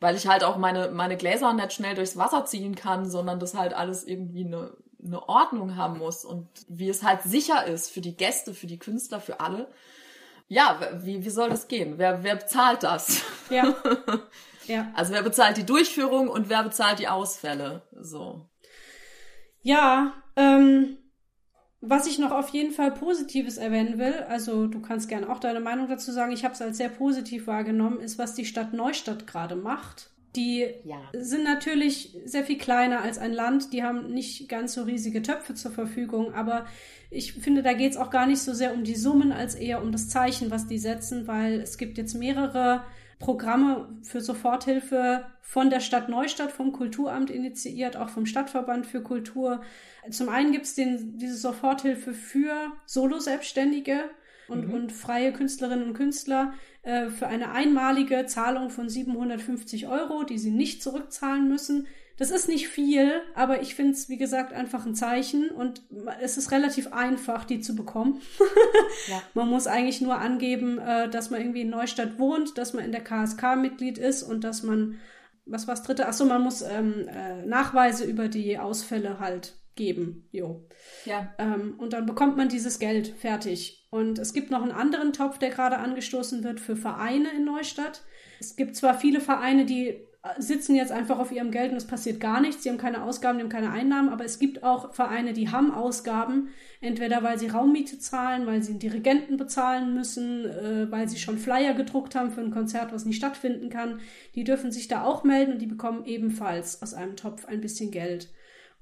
Weil ich halt auch meine, meine Gläser nicht schnell durchs Wasser ziehen kann, sondern das halt alles irgendwie eine, eine Ordnung haben muss und wie es halt sicher ist für die Gäste, für die Künstler, für alle. Ja, wie, wie soll das gehen? Wer, wer bezahlt das? Ja. Ja. Also wer bezahlt die Durchführung und wer bezahlt die Ausfälle? So. Ja, ähm, was ich noch auf jeden Fall Positives erwähnen will, also du kannst gerne auch deine Meinung dazu sagen, ich habe es als sehr positiv wahrgenommen, ist, was die Stadt Neustadt gerade macht. Die Ja. sind natürlich sehr viel kleiner als ein Land, die haben nicht ganz so riesige Töpfe zur Verfügung, aber ich finde, da geht es auch gar nicht so sehr um die Summen, als eher um das Zeichen, was die setzen, weil es gibt jetzt mehrere Programme für Soforthilfe von der Stadt Neustadt, vom Kulturamt initiiert, auch vom Stadtverband für Kultur. Zum einen gibt es diese Soforthilfe für Solo-Selbstständige und, Mhm. und freie Künstlerinnen und Künstler äh, für eine einmalige Zahlung von 750 Euro, die sie nicht zurückzahlen müssen. Das ist nicht viel, aber ich finde es, wie gesagt, einfach ein Zeichen und es ist relativ einfach, die zu bekommen. Ja. Man muss eigentlich nur angeben, äh, dass man irgendwie in Neustadt wohnt, dass man in der KSK Mitglied ist und dass man, was war's dritte? Achso, man muss ähm, äh, Nachweise über die Ausfälle halt geben. Jo. Ja. Ähm, und dann bekommt man dieses Geld fertig. Und es gibt noch einen anderen Topf, der gerade angestoßen wird für Vereine in Neustadt. Es gibt zwar viele Vereine, die äh, sitzen jetzt einfach auf ihrem Geld und es passiert gar nichts. Sie haben keine Ausgaben, die haben keine Einnahmen, aber es gibt auch Vereine, die haben Ausgaben, entweder weil sie Raummiete zahlen, weil sie einen Dirigenten bezahlen müssen, äh, weil sie schon Flyer gedruckt haben für ein Konzert, was nicht stattfinden kann. Die dürfen sich da auch melden und die bekommen ebenfalls aus einem Topf ein bisschen Geld.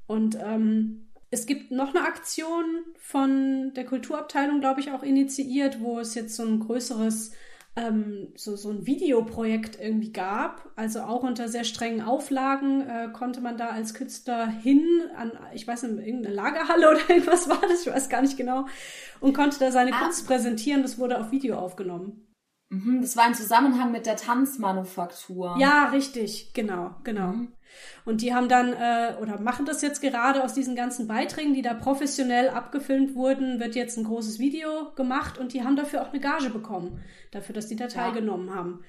Und ähm, es gibt noch eine Aktion von der Kulturabteilung, glaube ich, auch initiiert, wo es jetzt so ein größeres, ähm, so, so ein Videoprojekt irgendwie gab. Also auch unter sehr strengen Auflagen äh, konnte man da als Künstler hin an, ich weiß nicht, irgendeine Lagerhalle oder irgendwas war das, ich weiß gar nicht genau, und konnte da seine Ah. Kunst präsentieren. Das wurde auf Video aufgenommen. Mhm, das war im Zusammenhang mit der Tanzmanufaktur. Ja, richtig, genau, genau. Und die haben dann äh, oder machen das jetzt gerade aus diesen ganzen Beiträgen, die da professionell abgefilmt wurden, wird jetzt ein großes Video gemacht und die haben dafür auch eine Gage bekommen, dafür, dass die da teilgenommen haben.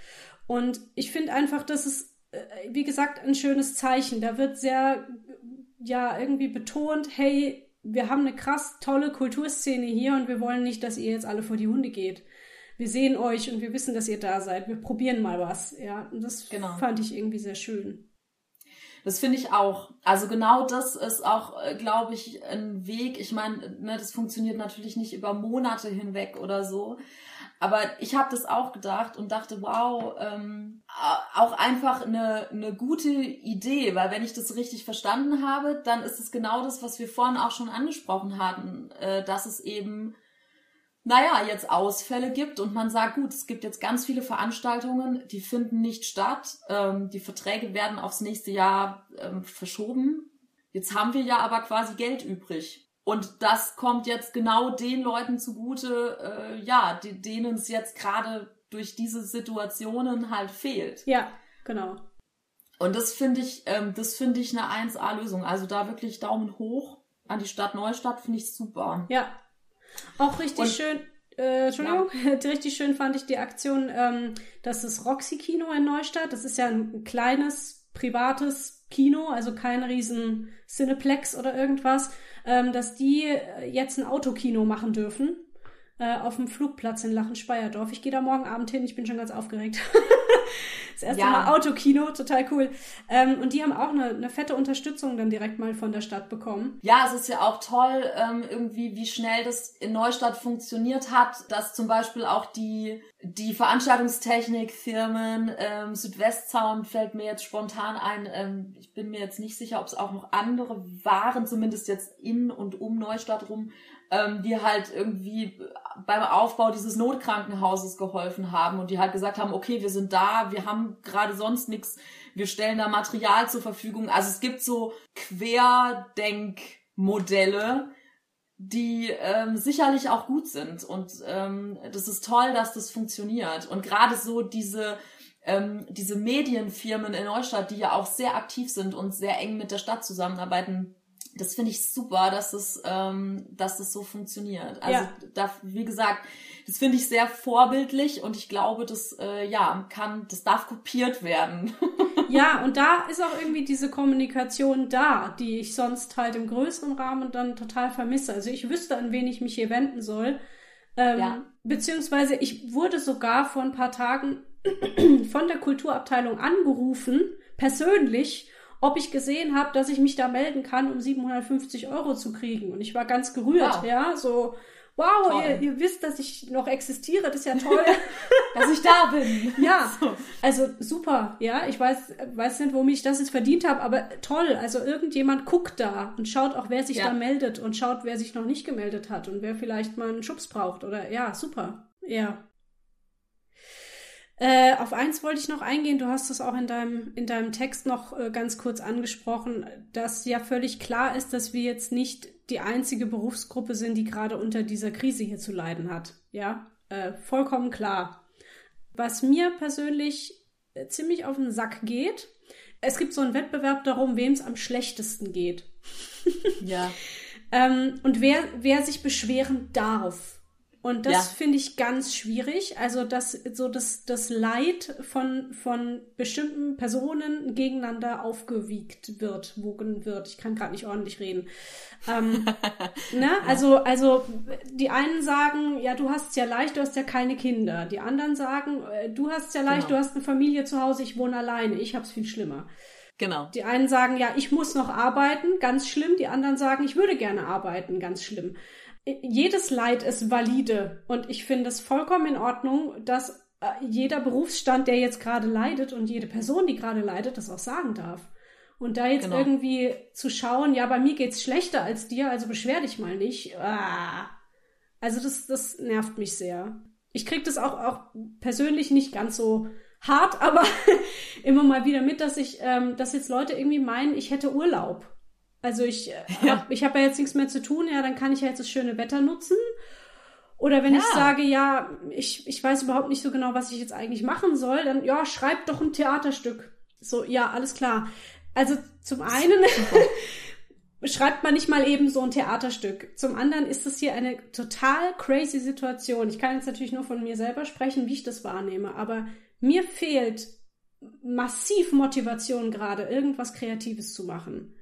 Und ich finde einfach, das ist, äh, wie gesagt, ein schönes Zeichen. Da wird sehr, ja, irgendwie betont, hey, wir haben eine krass tolle Kulturszene hier und wir wollen nicht, dass ihr jetzt alle vor die Hunde geht. Wir sehen euch und wir wissen, dass ihr da seid. Wir probieren mal was. Ja, und das Genau. fand ich irgendwie sehr schön. Das finde ich auch. Also genau das ist auch, glaube ich, ein Weg. Ich meine, ne, das funktioniert natürlich nicht über Monate hinweg oder so. Aber ich habe das auch gedacht und dachte, wow, ähm, auch einfach eine, eine gute Idee, weil wenn ich das richtig verstanden habe, dann ist es genau das, was wir vorhin auch schon angesprochen hatten, äh, dass es eben naja, jetzt Ausfälle gibt und man sagt, gut, es gibt jetzt ganz viele Veranstaltungen, die finden nicht statt. Ähm, die Verträge werden aufs nächste Jahr ähm, verschoben. Jetzt haben wir ja aber quasi Geld übrig. Und das kommt jetzt genau den Leuten zugute, äh, ja, die, denen es jetzt gerade durch diese Situationen halt fehlt. Ja, genau. Und das finde ich, ähm, das finde ich eine 1A-Lösung. Also da wirklich Daumen hoch an die Stadt Neustadt finde ich super. Ja. Auch richtig Und, schön, äh, Entschuldigung, ja. richtig schön fand ich die Aktion, ähm, das ist Roxy Kino in Neustadt. Das ist ja ein kleines, privates Kino, also kein riesen Cineplex oder irgendwas, ähm, dass die jetzt ein Autokino machen dürfen äh, auf dem Flugplatz in Lachen-Speyerdorf. Ich gehe da morgen Abend hin, ich bin schon ganz aufgeregt. das erste ja. Mal Autokino, total cool. Ähm, und die haben auch eine, eine fette Unterstützung dann direkt mal von der Stadt bekommen. Ja, es ist ja auch toll, ähm, irgendwie, wie schnell das in Neustadt funktioniert hat, dass zum Beispiel auch die, die Veranstaltungstechnikfirmen, ähm, Südwestsound fällt mir jetzt spontan ein, ähm, ich bin mir jetzt nicht sicher, ob es auch noch andere waren, zumindest jetzt in und um Neustadt rum, ähm, die halt irgendwie beim Aufbau dieses Notkrankenhauses geholfen haben und die halt gesagt haben, okay, wir sind da, wir haben gerade sonst nichts, wir stellen da Material zur Verfügung. Also es gibt so Querdenkmodelle, die ähm, sicherlich auch gut sind und ähm, das ist toll, dass das funktioniert und gerade so diese ähm, diese Medienfirmen in Neustadt, die ja auch sehr aktiv sind und sehr eng mit der Stadt zusammenarbeiten, das finde ich super, dass es, ähm, dass es so funktioniert. Also ja. da, wie gesagt, das finde ich sehr vorbildlich und ich glaube, das äh, ja kann, das darf kopiert werden. ja, und da ist auch irgendwie diese Kommunikation da, die ich sonst halt im größeren Rahmen dann total vermisse. Also ich wüsste, an wen ich mich hier wenden soll. Ähm, ja. Beziehungsweise ich wurde sogar vor ein paar Tagen von der Kulturabteilung angerufen, persönlich, ob ich gesehen habe, dass ich mich da melden kann, um 750 Euro zu kriegen. Und ich war ganz gerührt, wow. ja, so, wow, ihr, ihr, wisst, dass ich noch existiere, das ist ja toll. dass ich da bin. Ja, so. also super, ja, ich weiß, weiß nicht, womit ich das jetzt verdient habe, aber toll, also irgendjemand guckt da und schaut auch, wer sich ja. da meldet und schaut, wer sich noch nicht gemeldet hat und wer vielleicht mal einen Schubs braucht oder, ja, super, ja. Äh, auf eins wollte ich noch eingehen. Du hast es auch in deinem, in deinem Text noch äh, ganz kurz angesprochen, dass ja völlig klar ist, dass wir jetzt nicht die einzige Berufsgruppe sind, die gerade unter dieser Krise hier zu leiden hat. Ja, äh, vollkommen klar. Was mir persönlich äh, ziemlich auf den Sack geht, es gibt so einen Wettbewerb darum, wem es am schlechtesten geht. ja. ähm, und wer, wer sich beschweren darf. Und das ja. finde ich ganz schwierig. Also, dass so das, das Leid von, von bestimmten Personen gegeneinander aufgewiegt wird, wogen wird. Ich kann gerade nicht ordentlich reden. Ähm, ne? Ja. Also, also, die einen sagen, ja, du hast es ja leicht, du hast ja keine Kinder. Die anderen sagen, äh, du hast es ja leicht, genau. du hast eine Familie zu Hause, ich wohne alleine, ich hab's viel schlimmer. Genau. Die einen sagen, ja, ich muss noch arbeiten, ganz schlimm. Die anderen sagen, ich würde gerne arbeiten, ganz schlimm jedes Leid ist valide und ich finde es vollkommen in Ordnung, dass äh, jeder Berufsstand, der jetzt gerade leidet und jede Person, die gerade leidet, das auch sagen darf. Und da jetzt genau. irgendwie zu schauen, ja, bei mir geht's schlechter als dir, also beschwer dich mal nicht. Ah. Also das, das nervt mich sehr. Ich krieg das auch, auch persönlich nicht ganz so hart, aber immer mal wieder mit, dass ich, ähm, dass jetzt Leute irgendwie meinen, ich hätte Urlaub. Also ich äh, ja. habe ich hab ja jetzt nichts mehr zu tun, ja, dann kann ich ja jetzt das schöne Wetter nutzen. Oder wenn ja. ich sage, ja, ich, ich weiß überhaupt nicht so genau, was ich jetzt eigentlich machen soll, dann ja, schreib doch ein Theaterstück. So, ja, alles klar. Also zum einen schreibt man nicht mal eben so ein Theaterstück. Zum anderen ist das hier eine total crazy Situation. Ich kann jetzt natürlich nur von mir selber sprechen, wie ich das wahrnehme, aber mir fehlt massiv Motivation gerade, irgendwas Kreatives zu machen.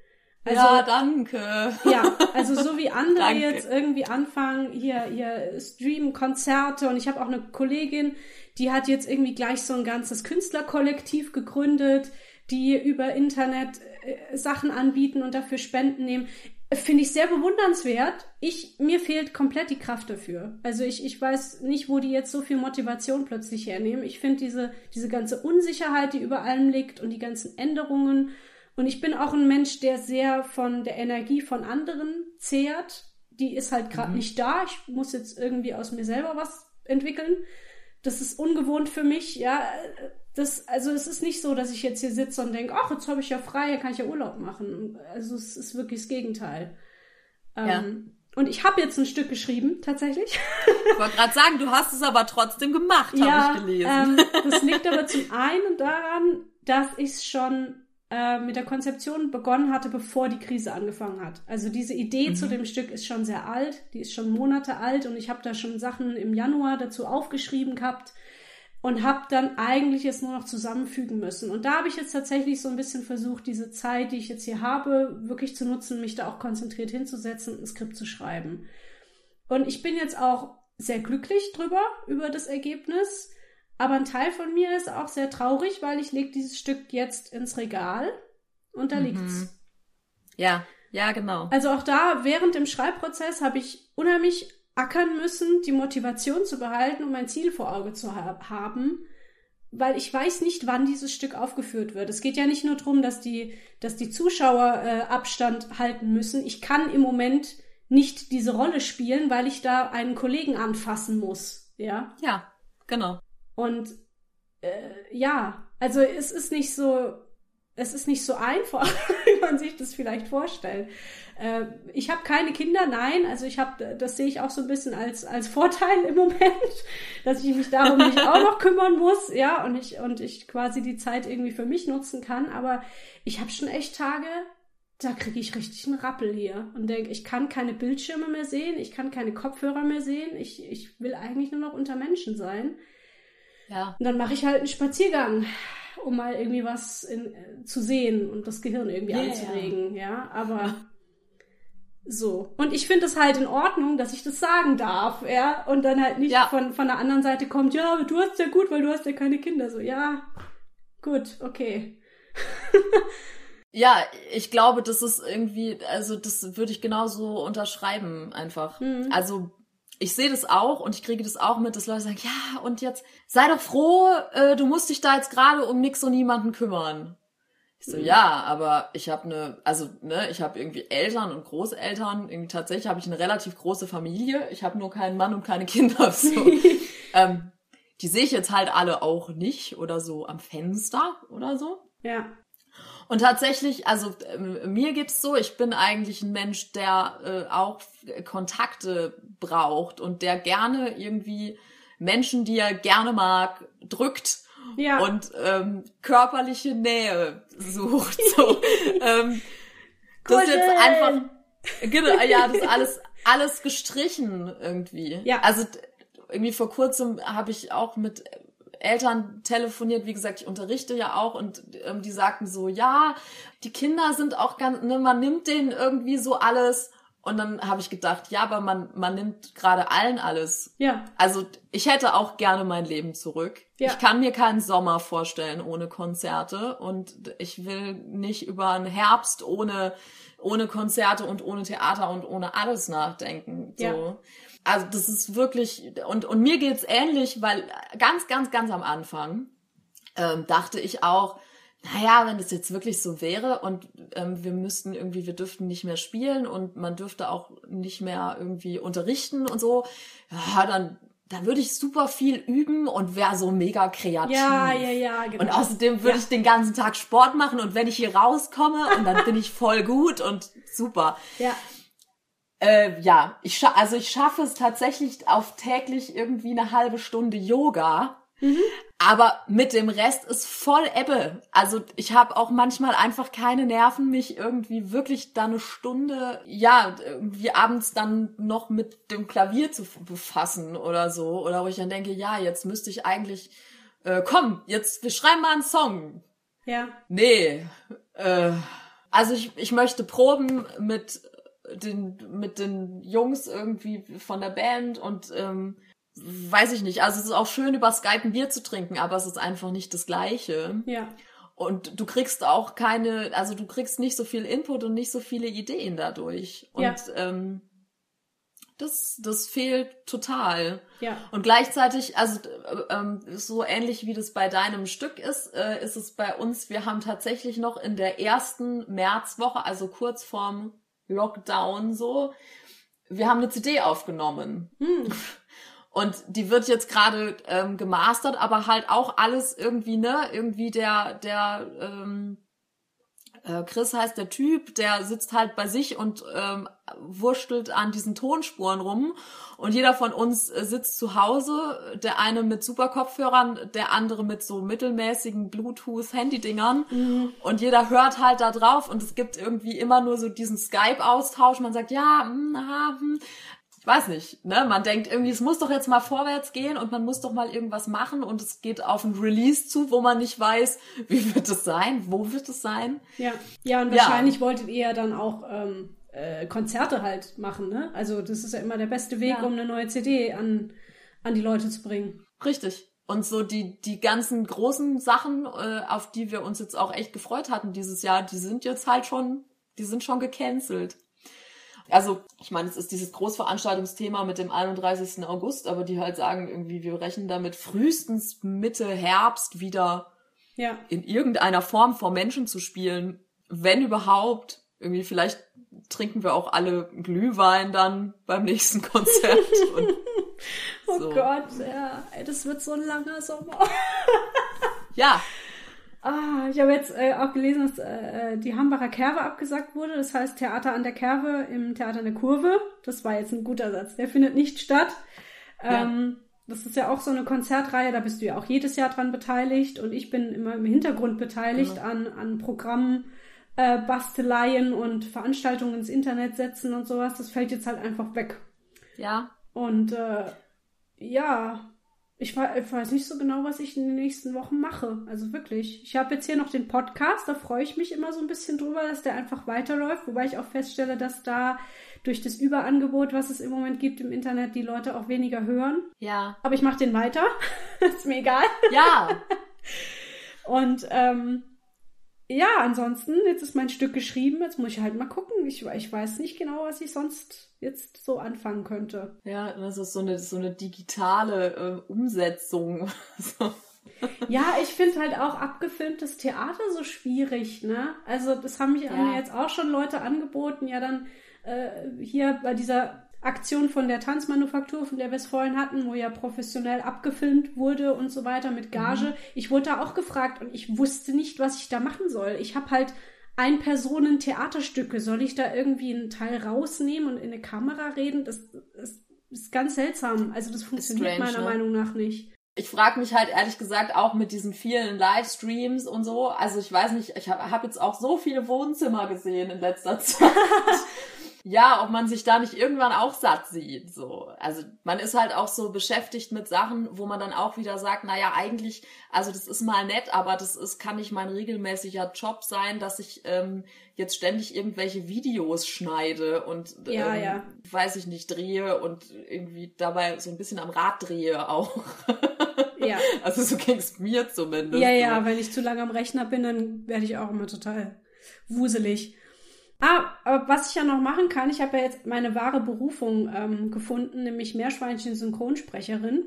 Also, ja, danke. Ja, also so wie andere jetzt irgendwie anfangen, hier, hier streamen Konzerte und ich habe auch eine Kollegin, die hat jetzt irgendwie gleich so ein ganzes Künstlerkollektiv gegründet, die über Internet äh, Sachen anbieten und dafür Spenden nehmen. Finde ich sehr bewundernswert. Ich, mir fehlt komplett die Kraft dafür. Also ich, ich weiß nicht, wo die jetzt so viel Motivation plötzlich hernehmen. Ich finde diese, diese ganze Unsicherheit, die über allem liegt und die ganzen Änderungen und ich bin auch ein Mensch, der sehr von der Energie von anderen zehrt. Die ist halt gerade mhm. nicht da. Ich muss jetzt irgendwie aus mir selber was entwickeln. Das ist ungewohnt für mich, ja. Das, also es ist nicht so, dass ich jetzt hier sitze und denke, ach, jetzt habe ich ja frei, hier kann ich ja Urlaub machen. Also es ist wirklich das Gegenteil. Ja. Ähm, Und ich habe jetzt ein Stück geschrieben, tatsächlich. Ich wollte gerade sagen, du hast es aber trotzdem gemacht, ja, habe ich gelesen. Ähm, das liegt aber zum einen daran, dass ich schon äh, mit der Konzeption begonnen hatte, bevor die Krise angefangen hat. Also diese Idee mhm. zu dem Stück ist schon sehr alt, die ist schon Monate alt und ich habe da schon Sachen im Januar dazu aufgeschrieben gehabt und habe dann eigentlich es nur noch zusammenfügen müssen. Und da habe ich jetzt tatsächlich so ein bisschen versucht, diese Zeit, die ich jetzt hier habe, wirklich zu nutzen, mich da auch konzentriert hinzusetzen und ein Skript zu schreiben. Und ich bin jetzt auch sehr glücklich drüber, über das Ergebnis. Aber ein Teil von mir ist auch sehr traurig, weil ich lege dieses Stück jetzt ins Regal und da mhm. liegt's. Ja, ja, genau. Also auch da, während dem Schreibprozess habe ich unheimlich ackern müssen, die Motivation zu behalten, um ein Ziel vor Auge zu ha haben, weil ich weiß nicht, wann dieses Stück aufgeführt wird. Es geht ja nicht nur darum, dass die, dass die Zuschauer äh, Abstand halten müssen. Ich kann im Moment nicht diese Rolle spielen, weil ich da einen Kollegen anfassen muss. Ja. Ja, genau. Und äh, ja, also es ist nicht so, es ist nicht so einfach, wie man sich das vielleicht vorstellt. Äh, ich habe keine Kinder, nein, also ich habe, das sehe ich auch so ein bisschen als als Vorteil im Moment, dass ich mich darum nicht auch noch kümmern muss, ja, und ich und ich quasi die Zeit irgendwie für mich nutzen kann. Aber ich habe schon echt Tage, da kriege ich richtig einen Rappel hier und denke, ich kann keine Bildschirme mehr sehen, ich kann keine Kopfhörer mehr sehen, ich ich will eigentlich nur noch unter Menschen sein. Ja. Und dann mache ich halt einen Spaziergang, um mal irgendwie was in, äh, zu sehen und das Gehirn irgendwie yeah. anzuregen, ja. Aber so. Und ich finde es halt in Ordnung, dass ich das sagen darf, ja. Und dann halt nicht ja. von, von der anderen Seite kommt, ja, aber du hast ja gut, weil du hast ja keine Kinder. So, ja, gut, okay. Ja, ich glaube, das ist irgendwie, also das würde ich genauso unterschreiben einfach. Mhm. Also ich sehe das auch und ich kriege das auch mit, dass Leute sagen, ja, und jetzt sei doch froh, äh, du musst dich da jetzt gerade um nix und niemanden kümmern. Ich so, mhm. ja, aber ich habe eine, also ne, ich habe irgendwie Eltern und Großeltern, irgendwie tatsächlich habe ich eine relativ große Familie, ich habe nur keinen Mann und keine Kinder. So. ähm, die sehe ich jetzt halt alle auch nicht oder so am Fenster oder so. Ja. Und tatsächlich, also äh, mir geht's so, ich bin eigentlich ein Mensch, der äh, auch Kontakte braucht und der gerne irgendwie Menschen, die er gerne mag, drückt ja. und ähm, körperliche Nähe sucht. So. ähm, das ist jetzt einfach, genau, ja, das ist alles, alles gestrichen irgendwie. Ja. Also irgendwie vor kurzem habe ich auch mit Eltern telefoniert, wie gesagt, ich unterrichte ja auch und ähm, die sagten so, ja, die Kinder sind auch ganz, ne, man nimmt denen irgendwie so alles. Und dann habe ich gedacht, ja, aber man, man nimmt gerade allen alles. Ja. Also ich hätte auch gerne mein Leben zurück. Ja. Ich kann mir keinen Sommer vorstellen ohne Konzerte und ich will nicht über einen Herbst ohne, ohne Konzerte und ohne Theater und ohne alles nachdenken. So. Ja. Also das ist wirklich, und, und mir geht's ähnlich, weil ganz, ganz, ganz am Anfang ähm, dachte ich auch, naja, wenn das jetzt wirklich so wäre und ähm, wir müssten irgendwie, wir dürften nicht mehr spielen und man dürfte auch nicht mehr irgendwie unterrichten und so, ja, dann dann würde ich super viel üben und wäre so mega kreativ. Ja, ja, ja, genau. Und außerdem würde ja. ich den ganzen Tag Sport machen und wenn ich hier rauskomme und dann bin ich voll gut und super. Ja. Äh, ja, ich scha also ich schaffe es tatsächlich auf täglich irgendwie eine halbe Stunde Yoga. Mhm. Aber mit dem Rest ist voll Ebbe. Also ich habe auch manchmal einfach keine Nerven, mich irgendwie wirklich da eine Stunde, ja, irgendwie abends dann noch mit dem Klavier zu befassen oder so. Oder wo ich dann denke, ja, jetzt müsste ich eigentlich, äh, komm, jetzt, wir schreiben mal einen Song. Ja. Nee. Äh, also ich, ich möchte proben mit den, mit den Jungs irgendwie von der Band und ähm, weiß ich nicht. Also es ist auch schön, über Skype ein Bier zu trinken, aber es ist einfach nicht das Gleiche. Ja. Und du kriegst auch keine, also du kriegst nicht so viel Input und nicht so viele Ideen dadurch. Und ja. ähm, das, das fehlt total. Ja. Und gleichzeitig, also äh, ähm, so ähnlich wie das bei deinem Stück ist, äh, ist es bei uns, wir haben tatsächlich noch in der ersten Märzwoche, also kurz vorm Lockdown so. Wir haben eine CD aufgenommen. Hm. Und die wird jetzt gerade ähm, gemastert, aber halt auch alles irgendwie, ne, irgendwie der, der, ähm, äh, Chris heißt der Typ, der sitzt halt bei sich und ähm, wurschtelt an diesen Tonspuren rum. Und jeder von uns äh, sitzt zu Hause, der eine mit super Kopfhörern, der andere mit so mittelmäßigen Bluetooth-Handy-Dingern. Mhm. Und jeder hört halt da drauf und es gibt irgendwie immer nur so diesen Skype-Austausch. Man sagt, ja, mh, aha, hm weiß nicht, ne? Man denkt irgendwie, es muss doch jetzt mal vorwärts gehen und man muss doch mal irgendwas machen und es geht auf ein Release zu, wo man nicht weiß, wie wird es sein, wo wird es sein. Ja, ja und wahrscheinlich ja. wolltet ihr ja dann auch ähm, äh, Konzerte halt machen, ne? Also das ist ja immer der beste Weg, ja. um eine neue CD an, an die Leute zu bringen. Richtig. Und so die, die ganzen großen Sachen, äh, auf die wir uns jetzt auch echt gefreut hatten dieses Jahr, die sind jetzt halt schon, die sind schon gecancelt. Also, ich meine, es ist dieses Großveranstaltungsthema mit dem 31. August, aber die halt sagen irgendwie, wir rechnen damit frühestens Mitte Herbst wieder ja. in irgendeiner Form vor Menschen zu spielen, wenn überhaupt. Irgendwie vielleicht trinken wir auch alle Glühwein dann beim nächsten Konzert. oh Gott, ja, das wird so ein langer Sommer. ja, Ah, ich habe jetzt äh, auch gelesen, dass äh, äh, die Hambacher Kerwe abgesagt wurde. Das heißt Theater an der Kerwe im Theater an der Kurve. Das war jetzt ein guter Satz. Der findet nicht statt. Ja. Ähm, das ist ja auch so eine Konzertreihe, da bist du ja auch jedes Jahr dran beteiligt und ich bin immer im Hintergrund beteiligt genau. an, an Programmen, äh, Basteleien und Veranstaltungen ins Internet setzen und sowas. Das fällt jetzt halt einfach weg. Ja. Und äh, ja, ich weiß nicht so genau, was ich in den nächsten Wochen mache. Also wirklich. Ich habe jetzt hier noch den Podcast, da freue ich mich immer so ein bisschen drüber, dass der einfach weiterläuft, wobei ich auch feststelle, dass da durch das Überangebot, was es im Moment gibt im Internet, die Leute auch weniger hören. Ja. Aber ich mache den weiter. ist mir egal. Ja. Und ähm, ja, ansonsten, jetzt ist mein Stück geschrieben, jetzt muss ich halt mal gucken. Ich, ich weiß nicht genau, was ich sonst jetzt so anfangen könnte. Ja, das ist so eine, so eine digitale äh, Umsetzung. Ja, ich finde halt auch abgefilmtes Theater so schwierig, ne? Also das haben, mich, ja. haben mir jetzt auch schon Leute angeboten, ja dann äh, hier bei dieser Aktion von der Tanzmanufaktur, von der wir es vorhin hatten, wo ja professionell abgefilmt wurde und so weiter mit Gage. Mhm. Ich wurde da auch gefragt und ich wusste nicht, was ich da machen soll. Ich habe halt ein-Personen-Theaterstücke. Soll ich da irgendwie einen Teil rausnehmen und in eine Kamera reden? Das, das ist ganz seltsam. Also das funktioniert strange, meiner ne? Meinung nach nicht. Ich frage mich halt ehrlich gesagt auch mit diesen vielen Livestreams und so. Also ich weiß nicht, ich habe hab jetzt auch so viele Wohnzimmer gesehen in letzter Zeit ja, ob man sich da nicht irgendwann auch satt sieht, so. Also, man ist halt auch so beschäftigt mit Sachen, wo man dann auch wieder sagt, na ja, eigentlich, also das ist mal nett, aber das ist, kann nicht mein regelmäßiger Job sein, dass ich ähm, jetzt ständig irgendwelche Videos schneide und, ja, ähm, ja. weiß ich nicht, drehe und irgendwie dabei so ein bisschen am Rad drehe auch. Ja. Also so ging's mir zumindest. Ja, ja, wenn ich zu lange am Rechner bin, dann werde ich auch immer total wuselig. Ah, aber was ich ja noch machen kann, ich habe ja jetzt meine wahre Berufung ähm, gefunden, nämlich Meerschweinchen-Synchronsprecherin.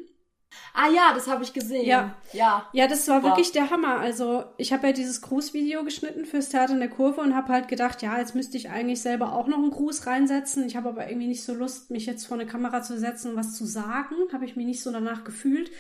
Ah ja, das habe ich gesehen. Ja, ja. Ja, das war Super. wirklich der Hammer. Also ich habe ja dieses Grußvideo geschnitten fürs Theater in der Kurve und habe halt gedacht, ja, jetzt müsste ich eigentlich selber auch noch einen Gruß reinsetzen. Ich habe aber irgendwie nicht so Lust, mich jetzt vor eine Kamera zu setzen und was zu sagen. Habe ich mich nicht so danach gefühlt.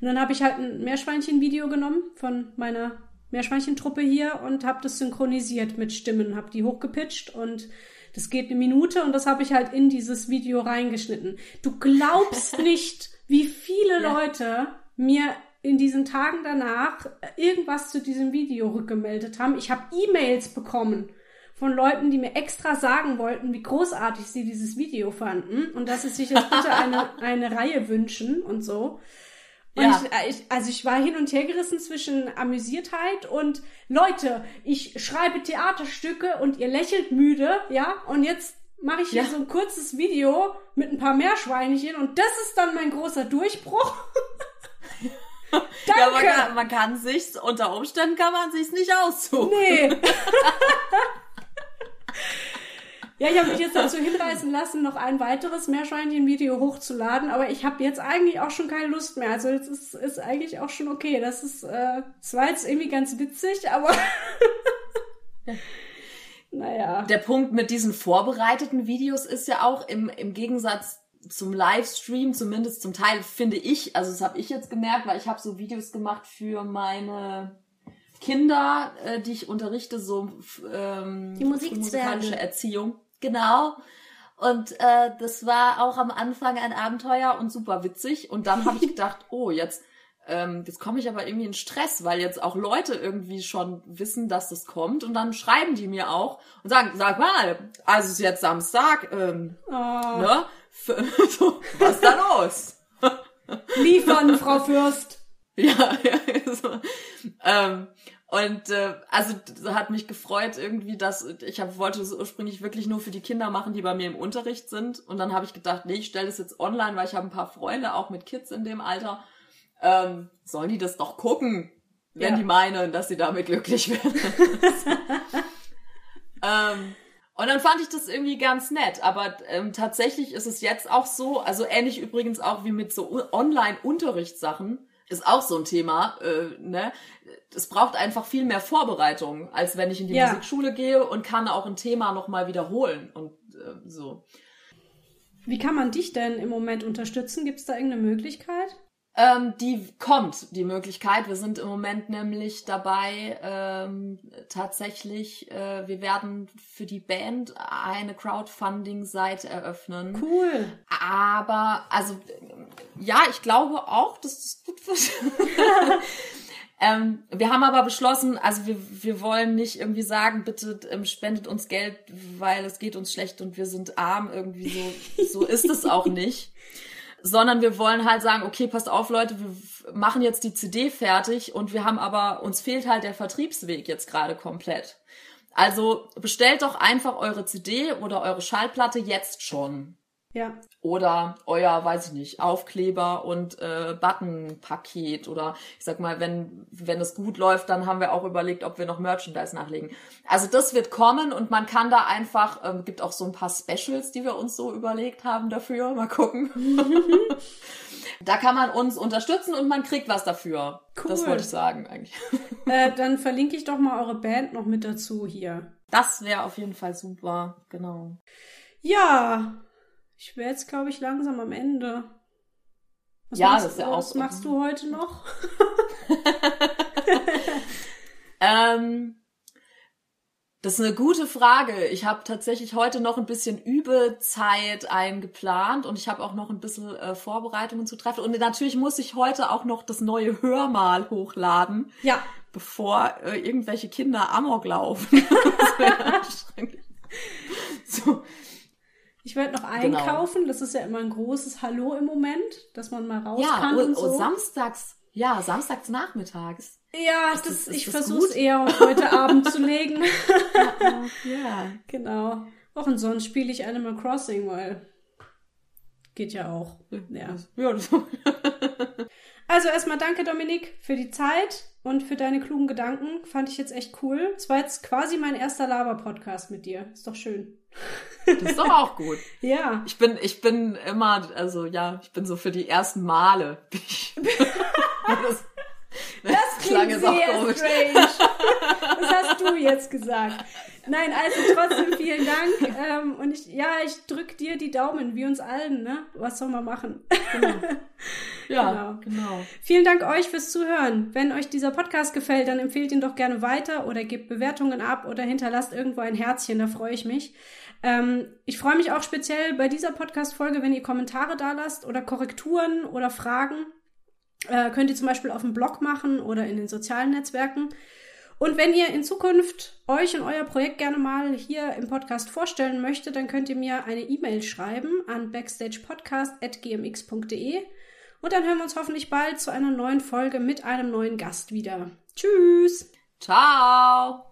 Und dann habe ich halt ein Meerschweinchen-Video genommen von meiner Meerschweinchentruppe hier und habe das synchronisiert mit Stimmen, habe die hochgepitcht und das geht eine Minute und das habe ich halt in dieses Video reingeschnitten. Du glaubst nicht, wie viele ja. Leute mir in diesen Tagen danach irgendwas zu diesem Video rückgemeldet haben. Ich habe E-Mails bekommen von Leuten, die mir extra sagen wollten, wie großartig sie dieses Video fanden und dass sie sich jetzt bitte eine, eine Reihe wünschen und so. Und ja. ich, äh, ich, also ich war hin und her gerissen zwischen Amüsiertheit und Leute, ich schreibe Theaterstücke und ihr lächelt müde, ja, und jetzt mache ich hier ja. so ein kurzes Video mit ein paar Meerschweinchen und das ist dann mein großer Durchbruch. Danke. Ja, man kann, man kann sich's, unter Umständen kann man sich's nicht aussuchen. Nee. Ja, ich habe mich jetzt dazu hinreißen lassen, noch ein weiteres Meerschweinchen-Video hochzuladen, aber ich habe jetzt eigentlich auch schon keine Lust mehr. Also das ist, ist eigentlich auch schon okay. Das ist, äh, das war jetzt irgendwie ganz witzig, aber naja. Der Punkt mit diesen vorbereiteten Videos ist ja auch im, im Gegensatz zum Livestream, zumindest zum Teil, finde ich, also das habe ich jetzt gemerkt, weil ich habe so Videos gemacht für meine Kinder, äh, die ich unterrichte, so ähm, die musikalische Erziehung. Genau. Und äh, das war auch am Anfang ein Abenteuer und super witzig. Und dann habe ich gedacht, oh, jetzt, ähm, jetzt komme ich aber irgendwie in Stress, weil jetzt auch Leute irgendwie schon wissen, dass das kommt. Und dann schreiben die mir auch und sagen, sag mal, also es ist jetzt Samstag, ähm, oh. ne? so, was ist da los? Liefern, Frau Fürst. Ja, ja so. ähm, und äh, also hat mich gefreut irgendwie, dass ich hab, wollte es ursprünglich wirklich nur für die Kinder machen, die bei mir im Unterricht sind. Und dann habe ich gedacht, nee, ich stelle das jetzt online, weil ich habe ein paar Freunde, auch mit Kids in dem Alter. Ähm, sollen die das doch gucken, wenn ja. die meinen, dass sie damit glücklich werden. ähm, und dann fand ich das irgendwie ganz nett. Aber ähm, tatsächlich ist es jetzt auch so, also ähnlich übrigens auch wie mit so Online-Unterrichtssachen, ist auch so ein Thema. Äh, ne? Es braucht einfach viel mehr Vorbereitung, als wenn ich in die ja. Musikschule gehe und kann auch ein Thema nochmal wiederholen und äh, so. Wie kann man dich denn im Moment unterstützen? Gibt es da irgendeine Möglichkeit? Ähm, die kommt, die Möglichkeit. Wir sind im Moment nämlich dabei, ähm, tatsächlich, äh, wir werden für die Band eine Crowdfunding-Seite eröffnen. Cool. Aber, also, ja, ich glaube auch, dass das gut wird. ähm, wir haben aber beschlossen, also wir, wir wollen nicht irgendwie sagen, bitte ähm, spendet uns Geld, weil es geht uns schlecht und wir sind arm. Irgendwie so, so ist es auch nicht sondern wir wollen halt sagen, okay, passt auf, Leute, wir machen jetzt die CD fertig und wir haben aber, uns fehlt halt der Vertriebsweg jetzt gerade komplett. Also bestellt doch einfach eure CD oder eure Schallplatte jetzt schon. Ja. Oder euer, weiß ich nicht, Aufkleber und äh, Buttonpaket oder ich sag mal, wenn wenn es gut läuft, dann haben wir auch überlegt, ob wir noch Merchandise nachlegen. Also das wird kommen und man kann da einfach, ähm, gibt auch so ein paar Specials, die wir uns so überlegt haben dafür. Mal gucken. da kann man uns unterstützen und man kriegt was dafür. Cool. Das wollte ich sagen eigentlich. Äh, dann verlinke ich doch mal eure Band noch mit dazu hier. Das wäre auf jeden Fall super, genau. Ja, ich wäre jetzt, glaube ich, langsam am Ende. Was ja, machst, das ist ja auch. Was machst du heute noch? ähm, das ist eine gute Frage. Ich habe tatsächlich heute noch ein bisschen Übezeit eingeplant und ich habe auch noch ein bisschen äh, Vorbereitungen zu treffen. Und natürlich muss ich heute auch noch das neue Hörmal hochladen. Ja. Bevor äh, irgendwelche Kinder Amok laufen. das wäre so. Ich werde noch genau. einkaufen. Genau. Das ist ja immer ein großes Hallo im Moment, dass man mal raus ja, kann. Ja, und so. samstags. Ja, samstags nachmittags. Ja, ist das, das ich versuche es eher auf heute Abend zu legen. ja, ja. Genau. Auch und sonst spiele ich Animal Crossing, weil geht ja auch. Ja. ja das also erstmal danke, Dominik, für die Zeit und für deine klugen Gedanken. Fand ich jetzt echt cool. Es war jetzt quasi mein erster Laber-Podcast mit dir. Ist doch schön. Das ist doch auch gut. ja. Ich bin, ich bin immer, also ja, ich bin so für die ersten Male. das, das klingt sehr strange. Das hast du jetzt gesagt. Nein, also trotzdem vielen Dank. Ähm, und ich, ja, ich drück dir die Daumen, wie uns allen, ne? Was soll man machen? Genau. Ja, genau. genau. Vielen Dank euch fürs Zuhören. Wenn euch dieser Podcast gefällt, dann empfehlt ihn doch gerne weiter oder gebt Bewertungen ab oder hinterlasst irgendwo ein Herzchen, da freue ich mich. Ähm, ich freue mich auch speziell bei dieser Podcast-Folge, wenn ihr Kommentare da lasst oder Korrekturen oder Fragen. Äh, könnt ihr zum Beispiel auf dem Blog machen oder in den sozialen Netzwerken. Und wenn ihr in Zukunft euch und euer Projekt gerne mal hier im Podcast vorstellen möchtet, dann könnt ihr mir eine E-Mail schreiben an backstagepodcast.gmx.de und dann hören wir uns hoffentlich bald zu einer neuen Folge mit einem neuen Gast wieder. Tschüss! Ciao!